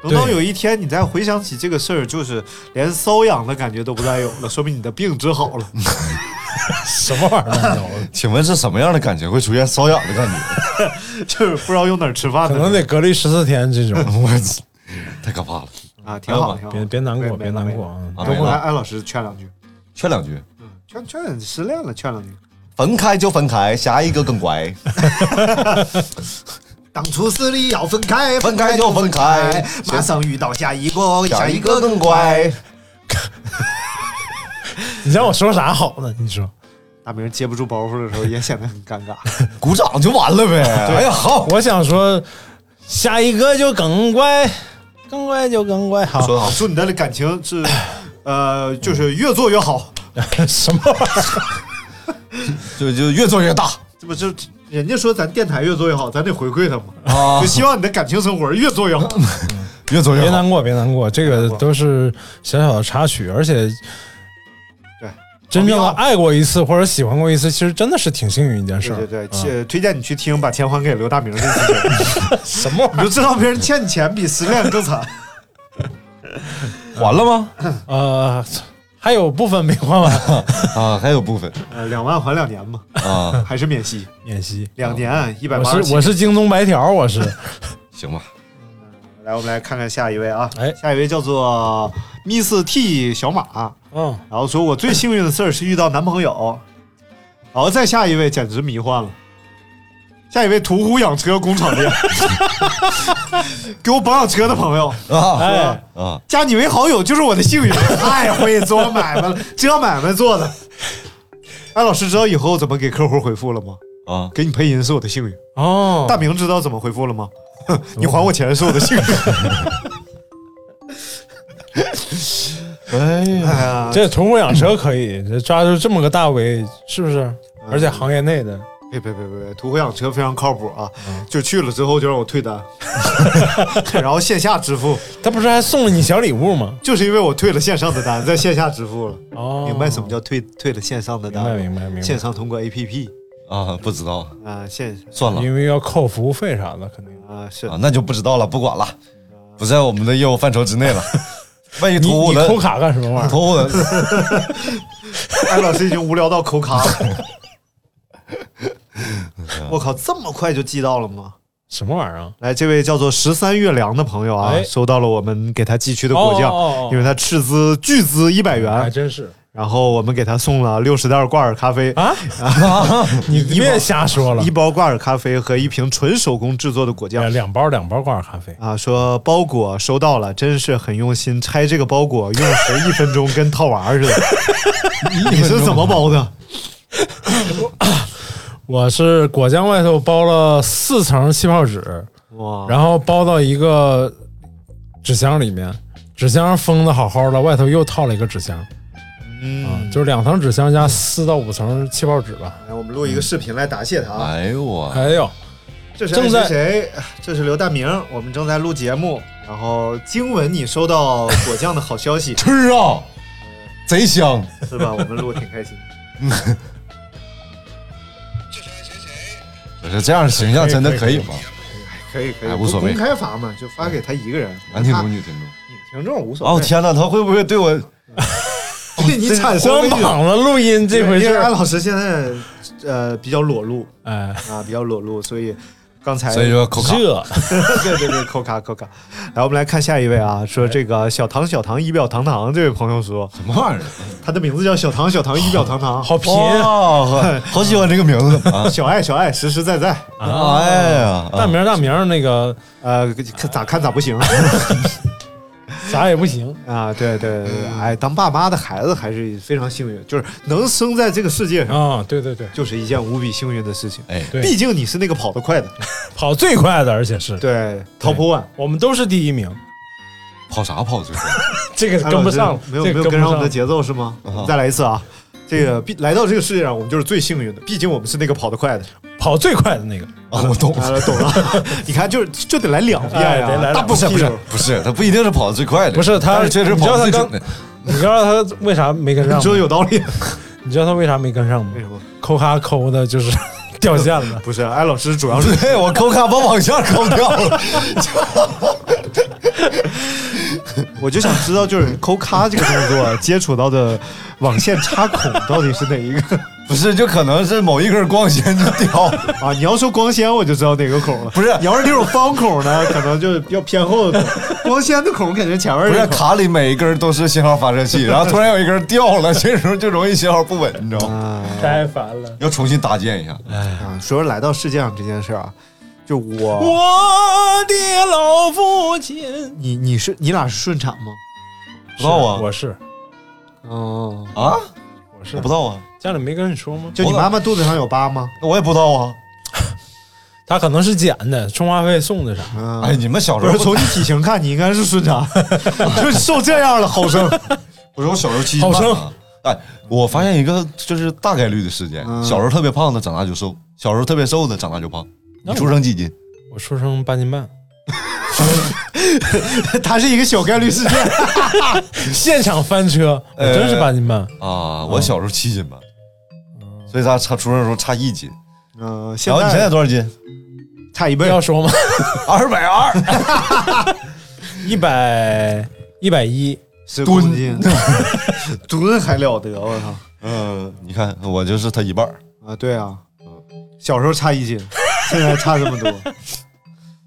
等到有一天你再回想起这个事儿，就是连瘙痒的感觉都不再有了，说明你的病治好了。什么玩意儿？请问是什么样的感觉会出现瘙痒的感觉？就是不知道用哪儿吃饭的可能得隔离十四天这种。我太可怕了！啊，挺好，挺好。别别难过，别难过。啊！啊等会儿安安老师劝两句，劝两句，嗯劝劝失恋了，劝两句。分开就分开，下一个更乖。当初是你要分开，分开就分开马上遇到下一个，下一个更乖。你让我说啥好呢？你说，大明接不住包袱的时候也显得很尴尬。鼓掌就完了呗。哎呀，好，我想说，下一个就更乖，更乖就更乖。好，说好。祝你的感情是，呃，就是越做越好。什么玩意儿？就就越做越大这不就人家说咱电台越做越好，咱得回馈他们，啊就，希望你的感情生活越做越好。越做越好。别难过，别难过，这个都是小小的插曲，而且对，真正的爱过一次或者喜欢过一次，其实真的是挺幸运一件事儿。对对对，啊呃推荐你去听《把钱还给刘大明》这期节目，什么你就知道别人欠你钱比失恋更惨。还了吗？啊？呃，还有部分没还完，啊，还有部分。呃，两万还两年嘛，啊，还是免息，免息。两年一百我八十我是京东白条，我是。行吧。来，我们来看看下一位啊，哎。下一位叫做 Miss T 小马，嗯，然后说我最幸运的事儿是遇到男朋友，然后再下一位简直迷幻了。下一位途虎养车工厂店，给我保养车的朋友，啊哎，啊，加你为好友就是我的幸运，太会做买卖了，这买卖做的。哎老师知道以后怎么给客户回复了吗？啊，给你配音是我的幸运。哦，大明知道怎么回复了吗？哼你还我钱是我的幸运。哎呀，哎呀，这途虎养车可以，这抓住这么个大 V，是不是？而且行业内的，别别别别，途虎养车非常靠谱啊！就去了之后就让我退单，然后线下支付，他不是还送了你小礼物吗？就是因为我退了线上的单，在线下支付了。哦，明白什么叫退退了线上的单？明白明白明白线上通过 APP 啊，不知道，啊，线算了因为要扣服务费啥的，肯定。啊是啊，那就不知道了，不管了，不在我们的业务范畴之内了。万一你突兀的你扣卡干什么玩意儿？突兀的，安老师已经无聊到抠卡了。我靠，这么快就寄到了吗？什么玩意儿啊？来，这位叫做十三月良的朋友啊，哎收到了我们给他寄去的果酱，哦哦哦因为他斥资巨资一百还元，真是然后我们给他送了六十袋挂耳咖啡啊！你你别瞎说了一，包挂耳咖啡和一瓶纯手工制作的果酱两两包两包挂耳咖啡，啊，说包裹收到了，真是很用心，拆这个包裹用时一分钟，跟套娃似的。你是怎么包的？我是果酱外头包了四层气泡纸，哇，然后包到一个纸箱里面，纸箱封的好好的，外头又套了一个纸箱，啊，嗯，就是两层纸箱加四到五层气泡纸吧。来，我们录一个视频来答谢他啊。哎呦我，哎呦，这是正在谁谁？这是刘大明，我们正在录节目。然后经闻你收到果酱的好消息 吃啊，贼香。是吧？我们录得挺开心。不是这样的形象真的可以吗？可以可以，哎无所谓不公开发嘛，就发给他一个人。男听众女听众。女听众无所谓。哦天哪，他会不会对我？对你产生光膀子录音这回事儿，因为安老师现在呃比较裸露哎，啊，比较裸露，所以刚才所以说口卡。这对对对，口卡口卡。来，我们来看下一位啊，说这个小唐小唐仪表堂堂这位朋友说，什么玩意儿？他的名字叫小唐小唐仪表堂堂，好贫哇，好喜欢这个名字啊！小爱小爱实实在在，啊！哎呀，大名儿大名儿那个呃，看咋看咋不行 啥也不行，啊！对对对，哎，当爸妈的孩子还是非常幸运，就是能生在这个世界上，啊！对对对，就是一件无比幸运的事情。哎，对毕竟你是那个跑得快的，跑最快的，而且是对，Top One。我们都是第一名，跑啥跑最快？这个跟不上，没有没有跟上我们的节奏是吗？啊再来一次啊！这个必来到这个世界上，我们就是最幸运的，毕竟我们是那个跑得快的。跑最快的那个。啊，我懂。了，懂了。你看，就是就得来两遍呀、不是不是不是，他不一定是跑得最快的，不是他但是确实你知道跑得他刚最准的。你知道他为啥没跟上你说的？有道理。你知道他为啥没跟上吗为？什么？抠哈抠的就是 掉线了。不是，艾老师主要是对我抠卡把网线抠掉了，我就想知道，就是抠咔这个动作接触到的网线插孔到底是哪一个 不是，就可能是某一根光纤就掉了。啊？你要说光纤，我就知道哪个孔了。不是你要是那种方孔呢，可能就比较偏后的孔。光纤的孔肯定前面不是卡里每一根都是信号发射器，然后突然有一根掉了，这时候就容易信号不稳，你知道吗？啊太烦了。要重新搭建一下。啊！说来到世界上这件事啊，就我我的老父亲，你你是你俩是顺产吗？不知道啊我是哦，啊，我是我不知道啊，家里没跟你说吗？就你妈妈肚子上有疤吗？我也不知道啊。他可能是捡的，充话费送的啥？啊，哎，你们小时候不是从你体型看，你应该是顺产，就瘦这样了，好生。不是我小时候七斤好生半啊。哎，我发现一个就是大概率的事件，嗯小时候特别胖的长大就瘦，小时候特别瘦的长大就胖。你出生几斤？我出生八斤半，他是一个小概率事件。现场翻车，真是八斤半。啊，我小时候七斤半，所以咱差出生的时候差一斤。嗯，现然后你现在在多少斤？差一倍。要说吗？二百二。一百一百一，十公斤，吨还了得！我操嗯，你看我就是他一半儿。啊！对啊，小时候差一斤，现在差这么多。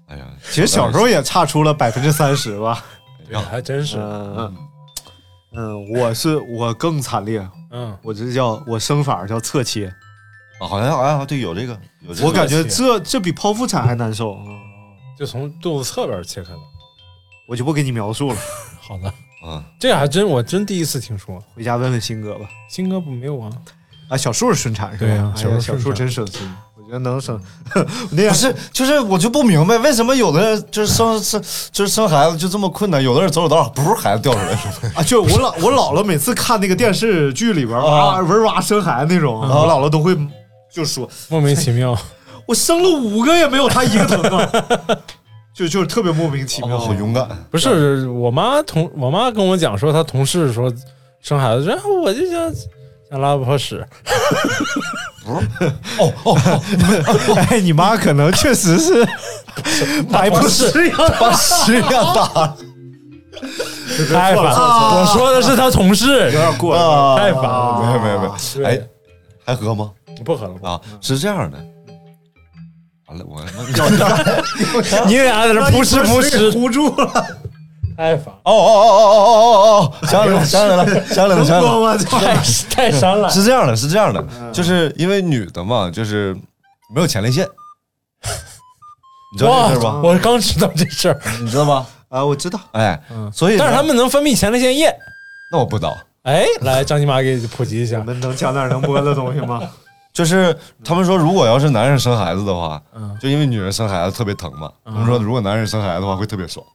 哎呀，其实小时候也差出了百分之三十吧。对，还真是。嗯嗯，我是我更惨烈，嗯，我这叫我生法叫侧切，啊，好像哎，对，有这个，有这个。我感觉这这比剖腹产还难受。嗯就从肚子侧边切开了。我就不给你描述了，好的，嗯，这还真我真第一次听说。回家问问新哥吧。新哥不没有啊？啊，小树是顺产是吧？小树小树顺产真省心，我觉得能生。那天不是，就是我就不明白为什么有的人就是生生就是生孩子就这么困难，有的人走走道不是孩子掉出来？啊，就我姥我姥姥每次看那个电视剧里边啊文哇生孩子那种，我姥姥都会就说，莫名其妙。我生了五个也没有他一个疼啊，就就是特别莫名其妙。哦好勇敢。不是我妈同我妈跟我讲说，她同事说生孩子，然后我就想想拉泡屎，哦哦，哎，你妈可能确实是 白不是把屎量大了太烦了。我说的是他同事，有点过了。啊！太烦了。没有没有没有，对哎，还喝吗？不喝了，啊，是这样的。完了，我 哦你俩在这扑哧扑哧，糊住了，太烦，哦哦哦哦哦哦哦，想起来了，想起来了，想起来了，想起来了。我操！太太伤了。是这样的，是这样的，就是因为女的嘛，就是没有前列腺，你知道这事儿吧？我刚知道这事儿，你知道吗？啊，我知道，哎，所以但是他们能分泌前列腺液。那我不知道，哎，来张金妈给普及一下我。们能讲点能播的东西吗？就是他们说，如果要是男人生孩子的话，嗯就因为女人生孩子特别疼嘛，他们说如果男人生孩子的话会特别爽，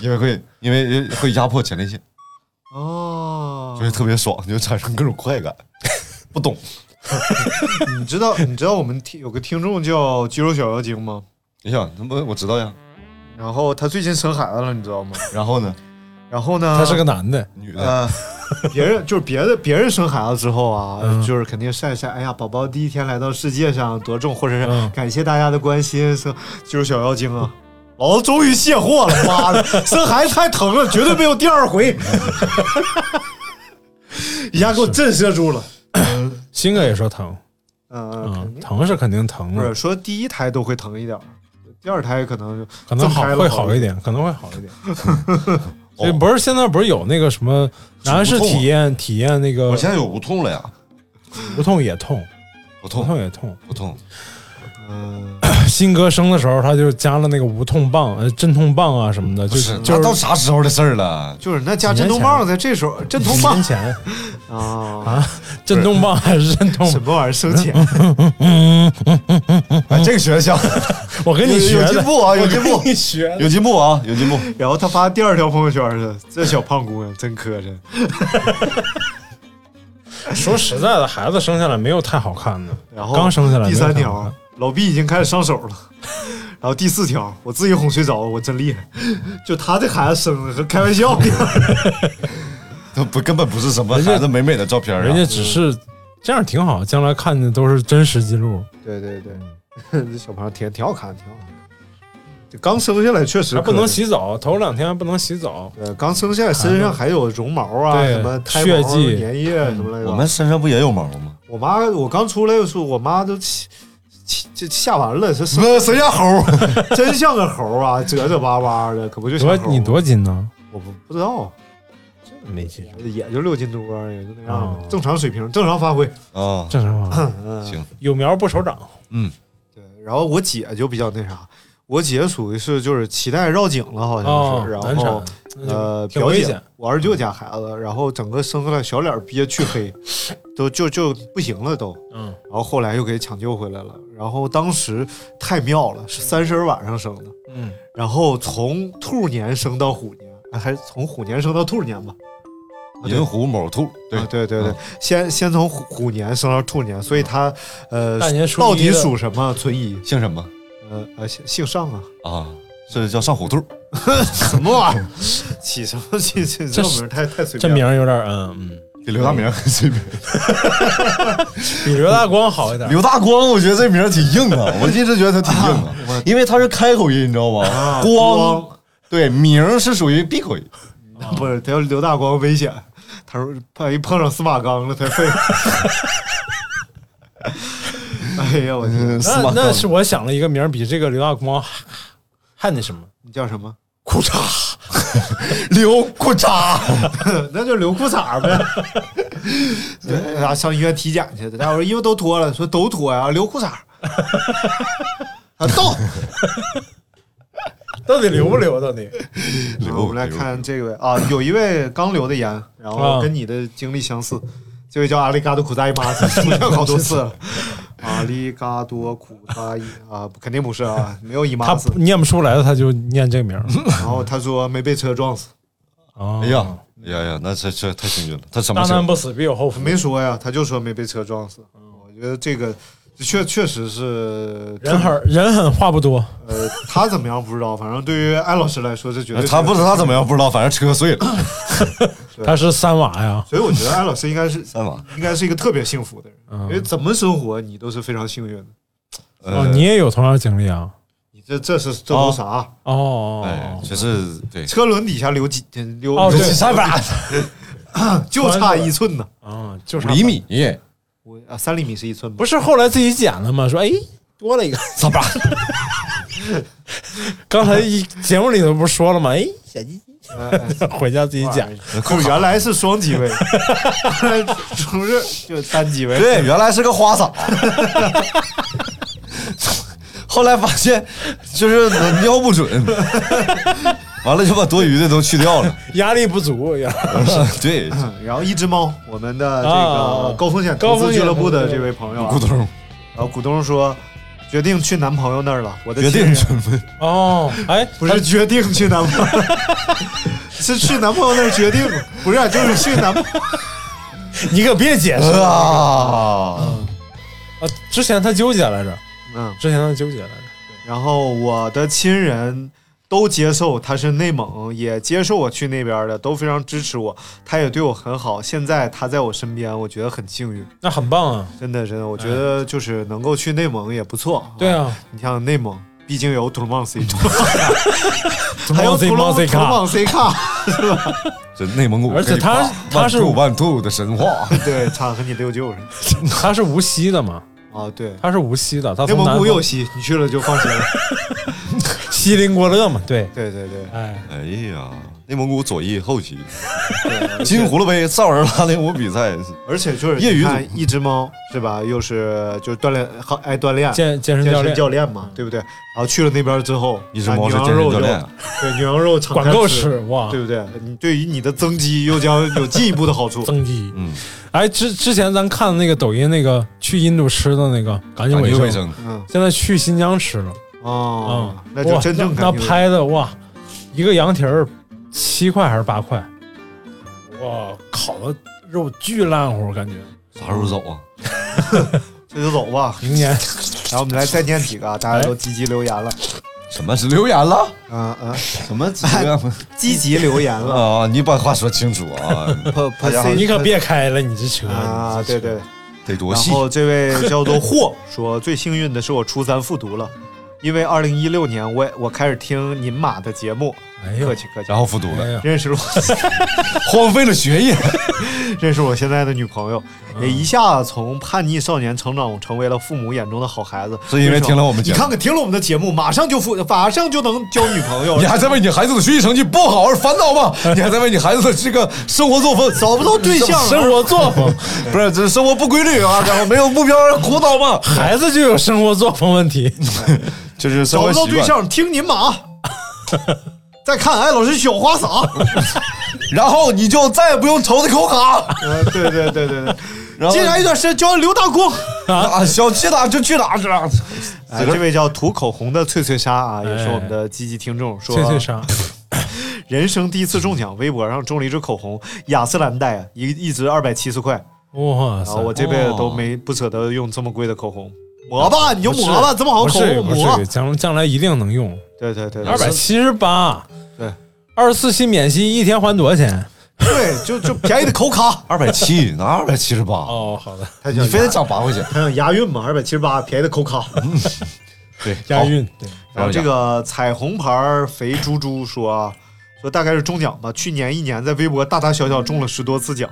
因为会因为会压迫前列腺，哦就，是特别爽，就产生各种快感。不懂，你知道你知道我们听有个听众叫肌肉小妖精吗？你想，那不我知道呀。然后他最近生孩子了，你知道吗？然后呢，然后呢，他是个男的，女的，呃，别人 就是别的别人生孩子之后啊，嗯就是肯定晒晒，哎呀，宝宝第一天来到世界上多重，或者是嗯感谢大家的关心，是肌肉小妖精啊。老子终于卸货了，妈的，生孩子太疼了，绝对没有第二回，一下给我震慑住了。新哥也说疼，嗯，嗯疼是肯定疼的不是，说第一胎都会疼一点儿，第二胎可能就可能好会好一点，可能会好一点。所以不是现在不是有那个什么男士体验体验那个我现在有无痛了呀，无痛也痛，不不痛痛也痛。不痛，嗯，新哥生的时候他就加了那个无痛棒、呃镇痛棒啊什么的，就是，就是那都啥时候的事儿了？就是那加镇痛棒在这时候，镇痛棒几年前 啊，啊，镇痛棒还是镇痛什？么玩意儿生钱？哎，这个学校我跟你学有有进步啊有进步我跟你学的。有进步啊，有进步。然后他发第二条朋友圈是：这小胖姑娘真磕碜。说实在的，孩子生下来没有太好看的，然后刚生下来第三太好条，老毕已经开始上手了。然后第四条，我自己哄睡着，我真厉害。就他这孩子生的和开玩笑一样。都不根本不是什么孩子美美的照片啊，人家只是这样挺好，将来看的都是真实记录。对对对，这小胖挺挺好看，挺好看。这刚生下来确实不能洗澡，头两天不能洗澡。呃，刚生下来身上还有绒毛啊，什么胎毛、血迹粘液什么来着。我们身上不也有毛吗？我妈，我刚出来的时候，我妈都这吓完了，这生那谁家猴？真像个猴啊，褶褶巴巴的，可不就像猴多你多斤呢？我不不知道，没记住，也就六斤多，也就那样哦，正常水平，正常发挥。啊，正常话，嗯，行，有苗不手长。嗯，对。然后我姐就比较那啥，我姐属于是就是脐带绕颈了，好像哦是，，难然后呃，表姐我二舅家孩子，然后整个生出来小脸憋黢黑，都就就不行了都。嗯，然后后来又给抢救回来了。然后当时太妙了，是三十晚上生的，嗯，然后从兔年生到虎年，啊还是从虎年生到兔年吧？寅虎卯兔，对啊，对对对，嗯先先从虎虎年生到兔年，所以他呃大年初一到底属什么？存疑。姓什么呃呃，姓姓上啊，啊？是叫上虎兔，什么玩意儿？起什么起起这这名太太随便了。名有点嗯嗯，比刘大明还随便。比刘大光好一点。刘大光，我觉得这名挺硬啊，我一直觉得他挺硬啊，因为他是开口音，你知道吧？啊光，对，名是属于闭口音。不是，他要刘大光危险。他说万一碰上司马刚了，他废了。哎呀，我那那是我想了一个名儿，比这个刘大光还还那什么，你叫什么？裤衩。刘裤衩，那就留裤衩呗。对，然后上医院体检去，大伙说衣服都脱了，说都脱呀，留裤衩。啊，到。到底留不留？到底？我们来看这位啊，有一位刚留的言，然后啊跟你的经历相似。这位叫阿里嘎多苦大姨妈，出现好多次了。阿里嘎多苦扎伊啊，肯定不是啊，没有姨他妈他。念不出来的，他就念这个名儿。然后他说没被车撞死，啊哎呀，哎呀呀，那这这太幸运了。他什么车大难？不死必有后福。没说呀，他就说没被车撞死。我觉得这个确确实是人狠人狠话不多，呃，他怎么样不知道，反正对于艾老师来说，这绝对他不知道他怎么样，不知道，反正车碎了。他是三娃呀。所以我觉得艾老师应该是 三娃，应该是一个特别幸福的人，嗯因为怎么生活你都是非常幸运的。哦，呃你也有同样经历啊？你这这是这都啥？哦哦哎哦，，就是对，车轮底下留几留哦对留几三把就差一寸呢。啊，就是五厘米，我啊，三厘米是一寸吗？不是后来自己剪了吗？说哎，多了一个三八。刚才一节目里头不是说了吗？哎，小鸡鸡，哎回家自己剪。就原来是双机位，不是就单机位。对，原来是个花洒。后来发现就是瞄不准，完了就把多余的都去掉了。压力不足呀。对，然后一只猫，我们的这啊个高风险投高风险资俱乐部的这位朋友啊，咕咚，然后股东说决定去男朋友那儿了，我的决定。哦，哎，不是决定去男朋友，是去男朋友那儿决定，不是就是去男朋友。你可别解释啊，啊！之前他纠结来着，嗯，之前他纠结来着。然后我的亲人都接受他是内蒙，也接受我去那边的，都非常支持我，他也对我很好。现在他在我身边，我觉得很幸运，那很棒啊！真的真的，我觉得就是能够去内蒙也不错。对，啊，你像内蒙，毕竟有土蒙 C，还有土蒙蒙 C 卡，土蒙 C 卡，这内蒙古，而且他他是万兔的神话，对，他和你六舅似的他是无锡的嘛，啊。对，他是无锡的，他内蒙从南方古有西，你去了就放心了。锡林郭勒嘛，对，对对对，哎，哎呀，内蒙古左翼后期，金葫芦杯少儿拉丁舞比赛，而且就是业余一只猫是吧？又是就是锻炼，好爱锻炼，健健身教练，教练嘛，对不对？然后去了那边之后，一只猫是啊牛羊肉就健身教练，对牛羊肉敞开管够吃哇，对不对？你对于你的增肌又将有进一步的好处。增肌。嗯，哎，之之前咱看的那个抖音那个去印度吃的那个赶紧卫生，感觉卫生，嗯。现在去新疆吃了，哦嗯，那就真正哇那那拍的哇，一个羊蹄儿七块还是八块，哇，烤的肉巨烂乎，感觉。啥时候走啊？这就走吧。明年然后我们来再念几个啊，大家都积极留言了。什么是留言了？嗯嗯，什么留言积极留言了。啊？你把话说清楚啊！你可别开了，你这车啊，对对。得多细。然后这位叫做霍说，最幸运的是我初三复读了，因为二零一六年我我开始听您马的节目，哎呦客，气客气然。后复读了，哎，认识我，荒废了学业。认识我现在的女朋友，也一下子从叛逆少年成长成为了父母眼中的好孩子。是因为听了我们节目你看看听了我们的节目，马上就复，马上就能交女朋友你。还在为你孩子的学习成绩不好而烦恼吗？你还在为你孩子的这个生活作风找不到对象，生活作风，不是这生活不规律啊，然后没有目标而苦恼吗？孩子就有生活作风问题。就是生找不到对象，听您马。再看哎，老师小花洒。然后你就再也不用愁那口卡。呃，对对对对对。然后接下来一段时间教刘大光。啊，想去哪就去哪去哪。哎，这位叫涂口红的翠翠莎啊，也是我们的积极听众，说翠翠莎，人生第一次中奖，微博上中了一支口红，雅诗兰黛啊，一一支二百七十块，哇塞然后！我这辈子都没不舍得用这么贵的口红，抹吧，你就抹吧，这么好口红是不抹是，。将将来一定能用。对对对，二百七十八，对，二十四期免息，一天还多少钱？对，就就便宜的口卡，二百七，那二百七十八？哦，好的，它你非得涨八块钱？还想押韵嘛，二百七十八，便宜的口卡。嗯对，押韵。对，然后这个彩虹牌肥猪猪说啊，说大概是中奖吧，去年一年在微博大大小小中了十多次奖。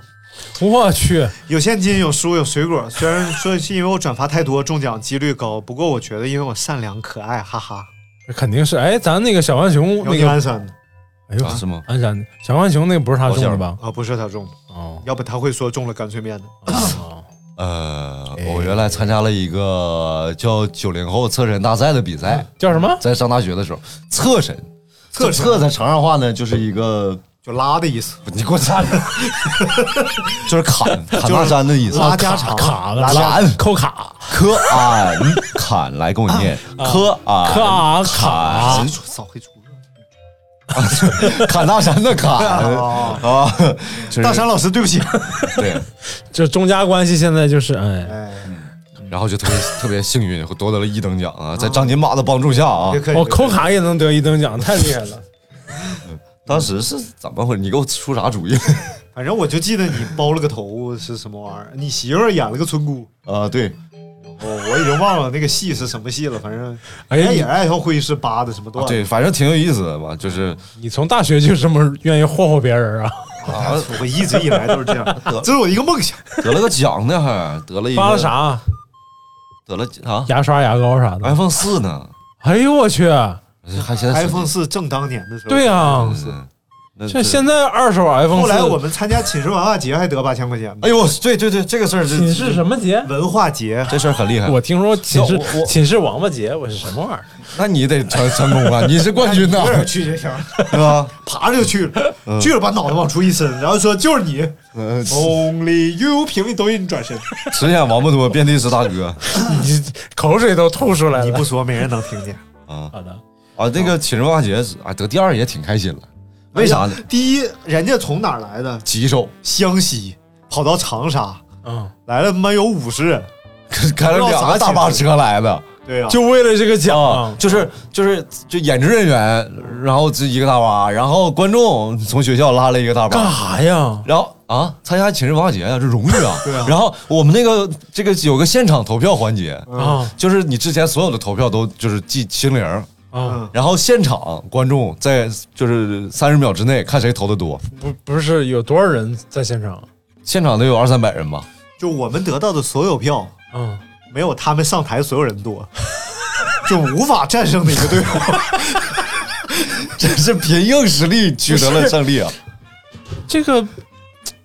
我去，有现金，有书，有水果。虽然说是因为我转发太多，中奖几率高，不过我觉得因为我善良可爱，哈哈。这肯定是。哎，咱那个小浣熊那个，鞍山的。哎呦啊？是吗鞍山的。小浣熊那个不是他种的吧？啊，不是他种的，哦。要不他会说中了干脆面的。哦，呃，我原来参加了一个叫九零后侧身大赛的比赛，叫什么？在上大学的时候，侧身，侧身侧在长沙话呢，就是一个就拉的意思，你给我站着，就是砍砍大山的意思。拉家常。卡拉拉扣卡，科安砍，来跟我念，科安科安砍扫黑除恶？砍大山的砍啊大山老师，对不起。对，这中加关系现在就是哎，哎，然后就特别特别幸运，夺得了一等奖啊，在张金马的帮助下啊。我扣卡也能得一等奖，太厉害了。当时是怎么回事？你给我出啥主意 反正我就记得你包了个头是什么玩意儿，你媳妇儿演了个村姑。啊？对，哦，我已经忘了那个戏是什么戏了，反正哎哎也爱好会是扒的什么段子。对，反正挺有意思的吧，就是你从大学就这么愿意霍霍别人啊？啊，我一直以来都是这样，这是我一个梦想。得了个奖呢，还得了一个发了？啥？得了啊牙刷、牙膏啥的？，iPhone 四呢，哎呦我去！还现在 iPhone 四正当年的时候，对啊这现在二手 iPhone 四后来我们参加寝室文化节还得八千块钱呢。哎呦，对对对，这个事儿寝室什么节？文化节这事儿很厉害。我听说寝室寝室王八节，我是什么玩意儿？那你得成成功啊！你是冠军呐，有点去就行，对吧？爬着就去了，去了把脑袋往出一伸，然后说就是你嗯，，Only you，评论抖音转身，十天王八多，遍地是大哥你口水都吐出来了。你不说没人能听见。啊好的，啊！那个寝室文化节啊，得第二也挺开心了，为啥呢？第一，人家从哪儿来的？吉首湘西跑到长沙嗯，来了，他妈有五十人。开了两个大巴车来的对啊，就为了这个奖啊，，就是就是就演职人员，然后这一个大巴，然后观众从学校拉了一个大巴干巴，啥呀？然后啊参加寝室文化节呀，这荣誉啊。对啊然后我们那个这个有个现场投票环节，啊就是你之前所有的投票都就是记清零，啊！然后现场观众在就是三十秒之内看谁投的多，不不是有多少人在现场？现场得有二三百人吧。就我们得到的所有票，嗯，没有他们上台所有人多，就无法战胜的一个队伍。这是凭硬实力取得了胜利啊！这个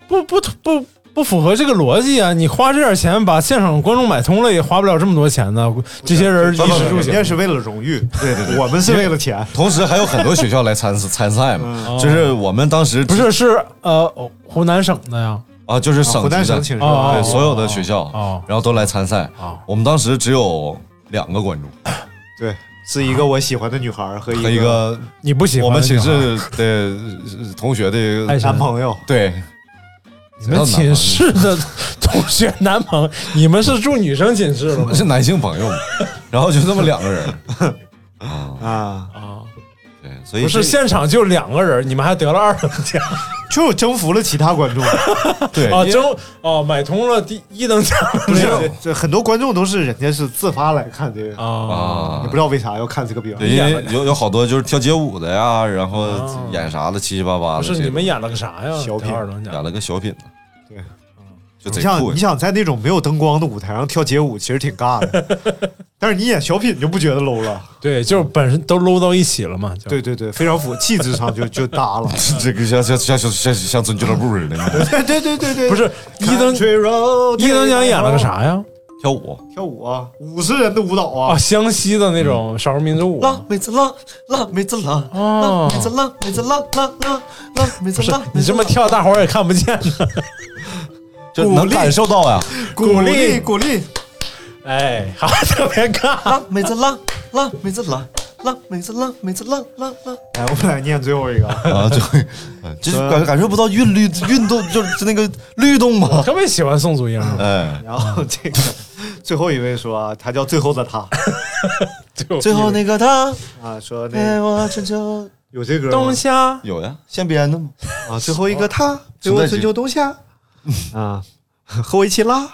不不不不符合这个逻辑啊！你花这点钱把现场观众买通了，也花不了这么多钱呢。这些人衣食住行人家是为了荣誉，对对对我们是为了钱。同时还有很多学校来参参赛嘛，就是我们当时不是是呃湖南省的呀？啊，就是省省对所有的学校哦，然后都来参赛哦。我们当时只有两个观众对，是一个我喜欢的女孩和和一个一个你不喜欢我们寝室的同学的爱男朋友。对，你们寝室的同学男朋友，你们是住女生寝室了吗？是男性朋友嘛，然后就这么两个人。啊，啊，啊，对，所以不是现场就两个人，你们还得了二等奖，就征服了其他观众。对啊，征哦，买通了第一等奖不是，这很多观众都是人家是自发来看这个，啊，啊。也不知道为啥要看这个表，演。因为有有好多就是跳街舞的呀，然后哦。演啥的七七八八的。不是你们演了个啥呀？小品。二等奖。演了个小品呢，对，你想，你。想在那种没有灯光的舞台上跳街舞，其实挺尬的。但是你演小品就不觉得 low 了。对，就是本身都 low 到一起了嘛。对对对，非常符，气质上就就搭了。这个像像像像像像村俱乐部似的，对对对对对，不是一等一等奖演了个啥呀？跳舞。跳舞啊，五十人的舞蹈啊，啊，湘西的那种少数民族舞。浪妹子浪，浪妹子辣，哦辣妹子浪，妹子浪浪浪浪妹子不是辣。你这么跳，大伙儿也看不见呢。就能感受到呀。鼓励励鼓励，哎，好，特别尬。浪妹子浪，浪妹子辣，辣妹子辣，妹子辣辣辣。来，我们来念最后一个。啊，就会，嗯 就是感感受不到韵律运动，就是那个律动嘛。特别喜欢宋祖英，哎，然后这个最后一位说啊，他叫最后的他 最后那个他啊，说那我春秋有这歌吗冬夏有呀，现编的吗？啊，最后一个他最后春秋冬夏 啊，和我一起拉。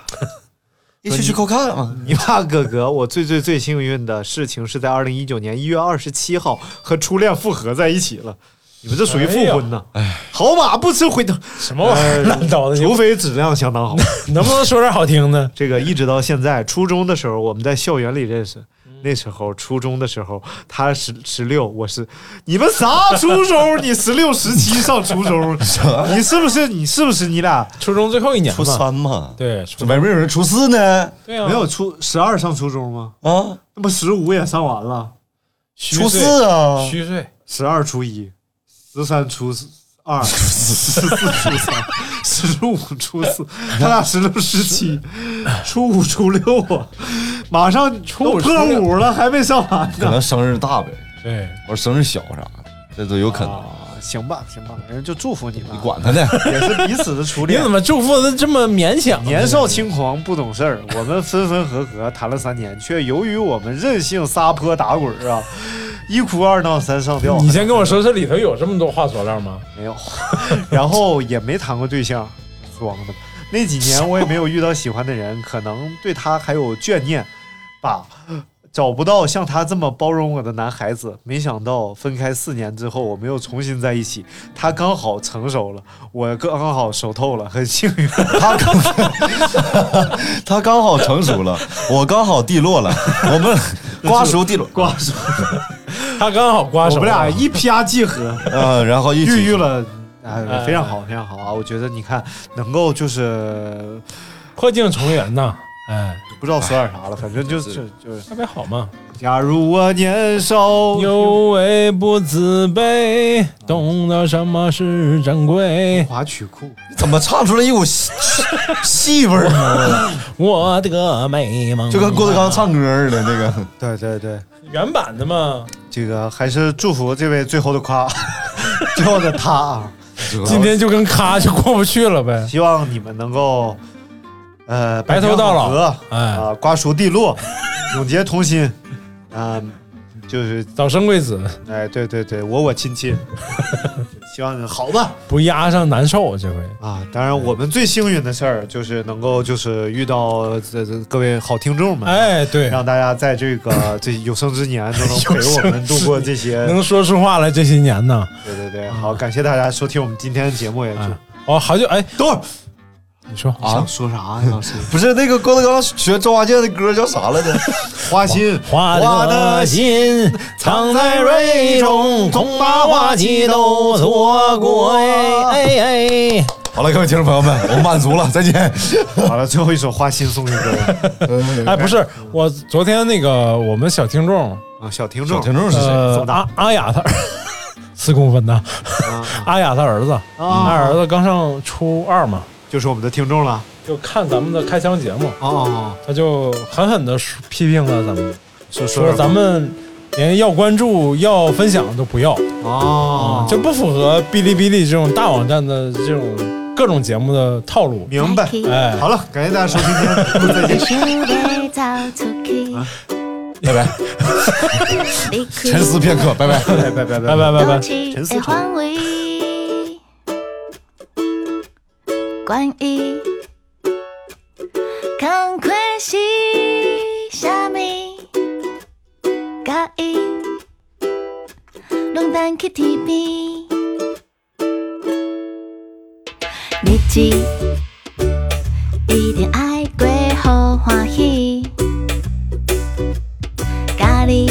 一起去扣看嘛。你爸哥哥，我最最最幸运的事情是在二零一九年一月二十七号和初恋复合在一起了。你们这属于复婚呢？好马不吃回头，什么玩意儿？乱叨的，除非质量相当好。能不能说点好听的？这个一直到现在，初中的时候我们在校园里认识。那时候初中的时候，他十十六，我是你们啥初中？你十六十七上初中，你是不是你是不是你俩初中最后一年初，三嘛，对，怎么没有人初四呢？对啊，没有初十二上初中吗？啊，那不十五也上完了，虚岁初四啊，虚岁，十二初一，十三初二，十四初三，十五初四，他俩十六十七，初五初六啊，马上都破初五了，还没上完呢。可能生日大呗，对，我说生日小啥的，这都有可能。啊，行吧，行吧，反正就祝福你们，你管他呢？也是彼此的初恋你怎。么祝福的这么勉强？年少轻狂不懂事儿，我们分分合合谈了三年，却由于我们任性撒泼打滚儿啊，一哭二闹三上吊。你先跟我说，这里头有这么多话佐料吗？没有，然后也没谈过对象，装的。那几年我也没有遇到喜欢的人，可能对他还有眷念吧。找不到像他这么包容我的男孩子，没想到分开四年之后，我们又重新在一起。他刚好成熟了，我刚刚好熟透了，很幸运。他刚 他刚好成熟了，我刚好地落了，我们瓜熟蒂落，瓜熟，他刚好瓜熟，我们俩一啪即合，嗯，然后一起孕育了，哎，哎非常好，非常好啊！我觉得你看，能够就是破镜重圆呐，哎，不知道说点啥了，反正就是就是，特别好嘛。假如我年少有为不自卑，懂得什么是珍贵。华曲库，怎么唱出来一股戏戏味儿呢？我的美梦，就跟郭德纲唱歌似的那个。对对对，原版的嘛。这个还是祝福这位最后的夸，最后的他啊，今天就跟咔就过不去了呗。希望你们能够呃白头到老哎啊，瓜熟蒂落，永结同心，啊，就是早生贵子，哎，对对对，我我亲亲，希望好吧。不压上难受。这回啊，当然，我们最幸运的事儿就是能够就是遇到这这各位好听众们，哎，对，让大家在这个 这有生之年都能陪我们度过这些。能说出话来这些年呢。对对对，好，感谢大家收听我们今天的节目，也是。啊，哦，好久哎，等会儿你说。啊？想说啥呀，老师？不是那个郭德纲学周华健的歌叫啥来着？花心，花的心藏在蕊中，恐怕花期都错过。哎哎，好了，各位听众朋友们，我们满足了，再见。好了，最后一首花心送给各位。哎，不是，我昨天那个我们小听众，啊，小听众。小，听众是谁？呃，阿阿雅他四公分的。啊。阿雅他儿子，他啊，儿子刚上初二嘛，就是我们的听众了，就看咱们的开箱节目。哦,他就狠狠的批评了咱们，说说,说咱们连要关注、要分享都不要。哦、就不符合哔哩哔哩这种大网站的这种各种节目的套路。明白，哎，好了，感谢大家收听，再见，拜拜，沉思片刻，拜拜，拜拜，拜拜，拜拜，沉思片刻。观音，康快是虾米？甲伊拢等去天边，日子一定爱过好欢喜，家里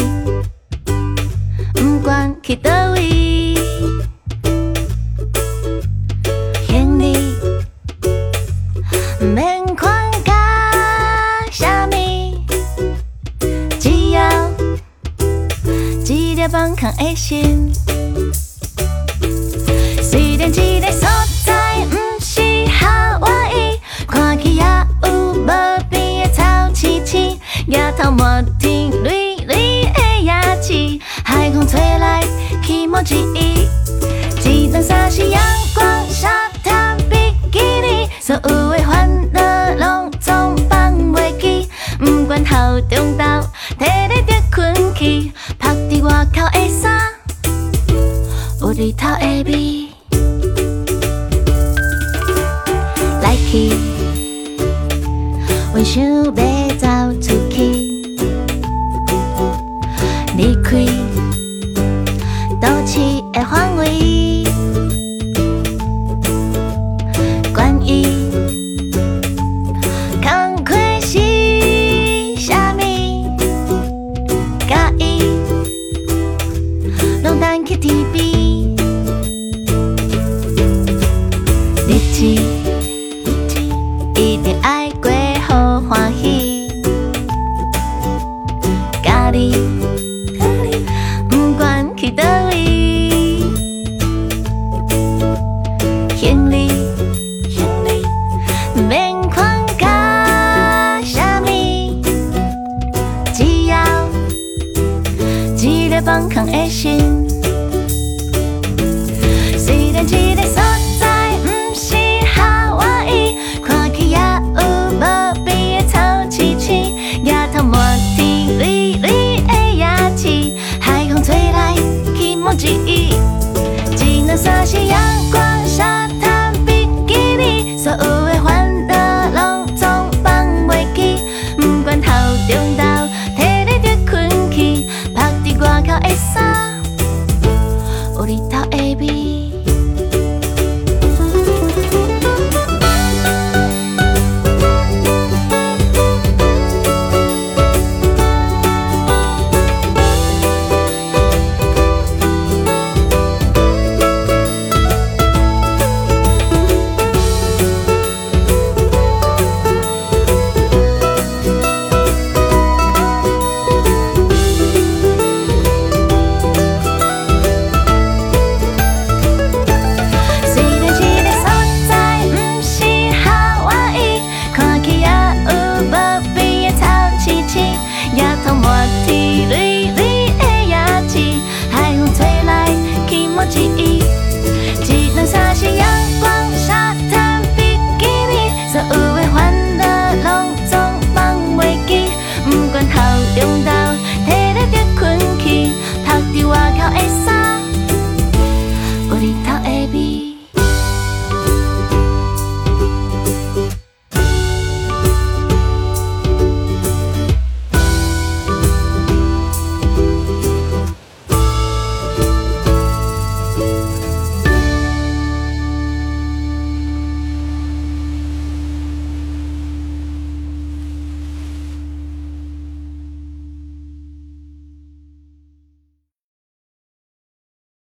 不管去倒位。康的心。虽然这个所在不是夏威夷，看起也有无变的潮汐潮，也头莫天绿绿的亚齐，海风吹来，寂寞记忆。一张沙是阳光、沙滩、比基尼，所有的欢。里头的味，来去，云想飞。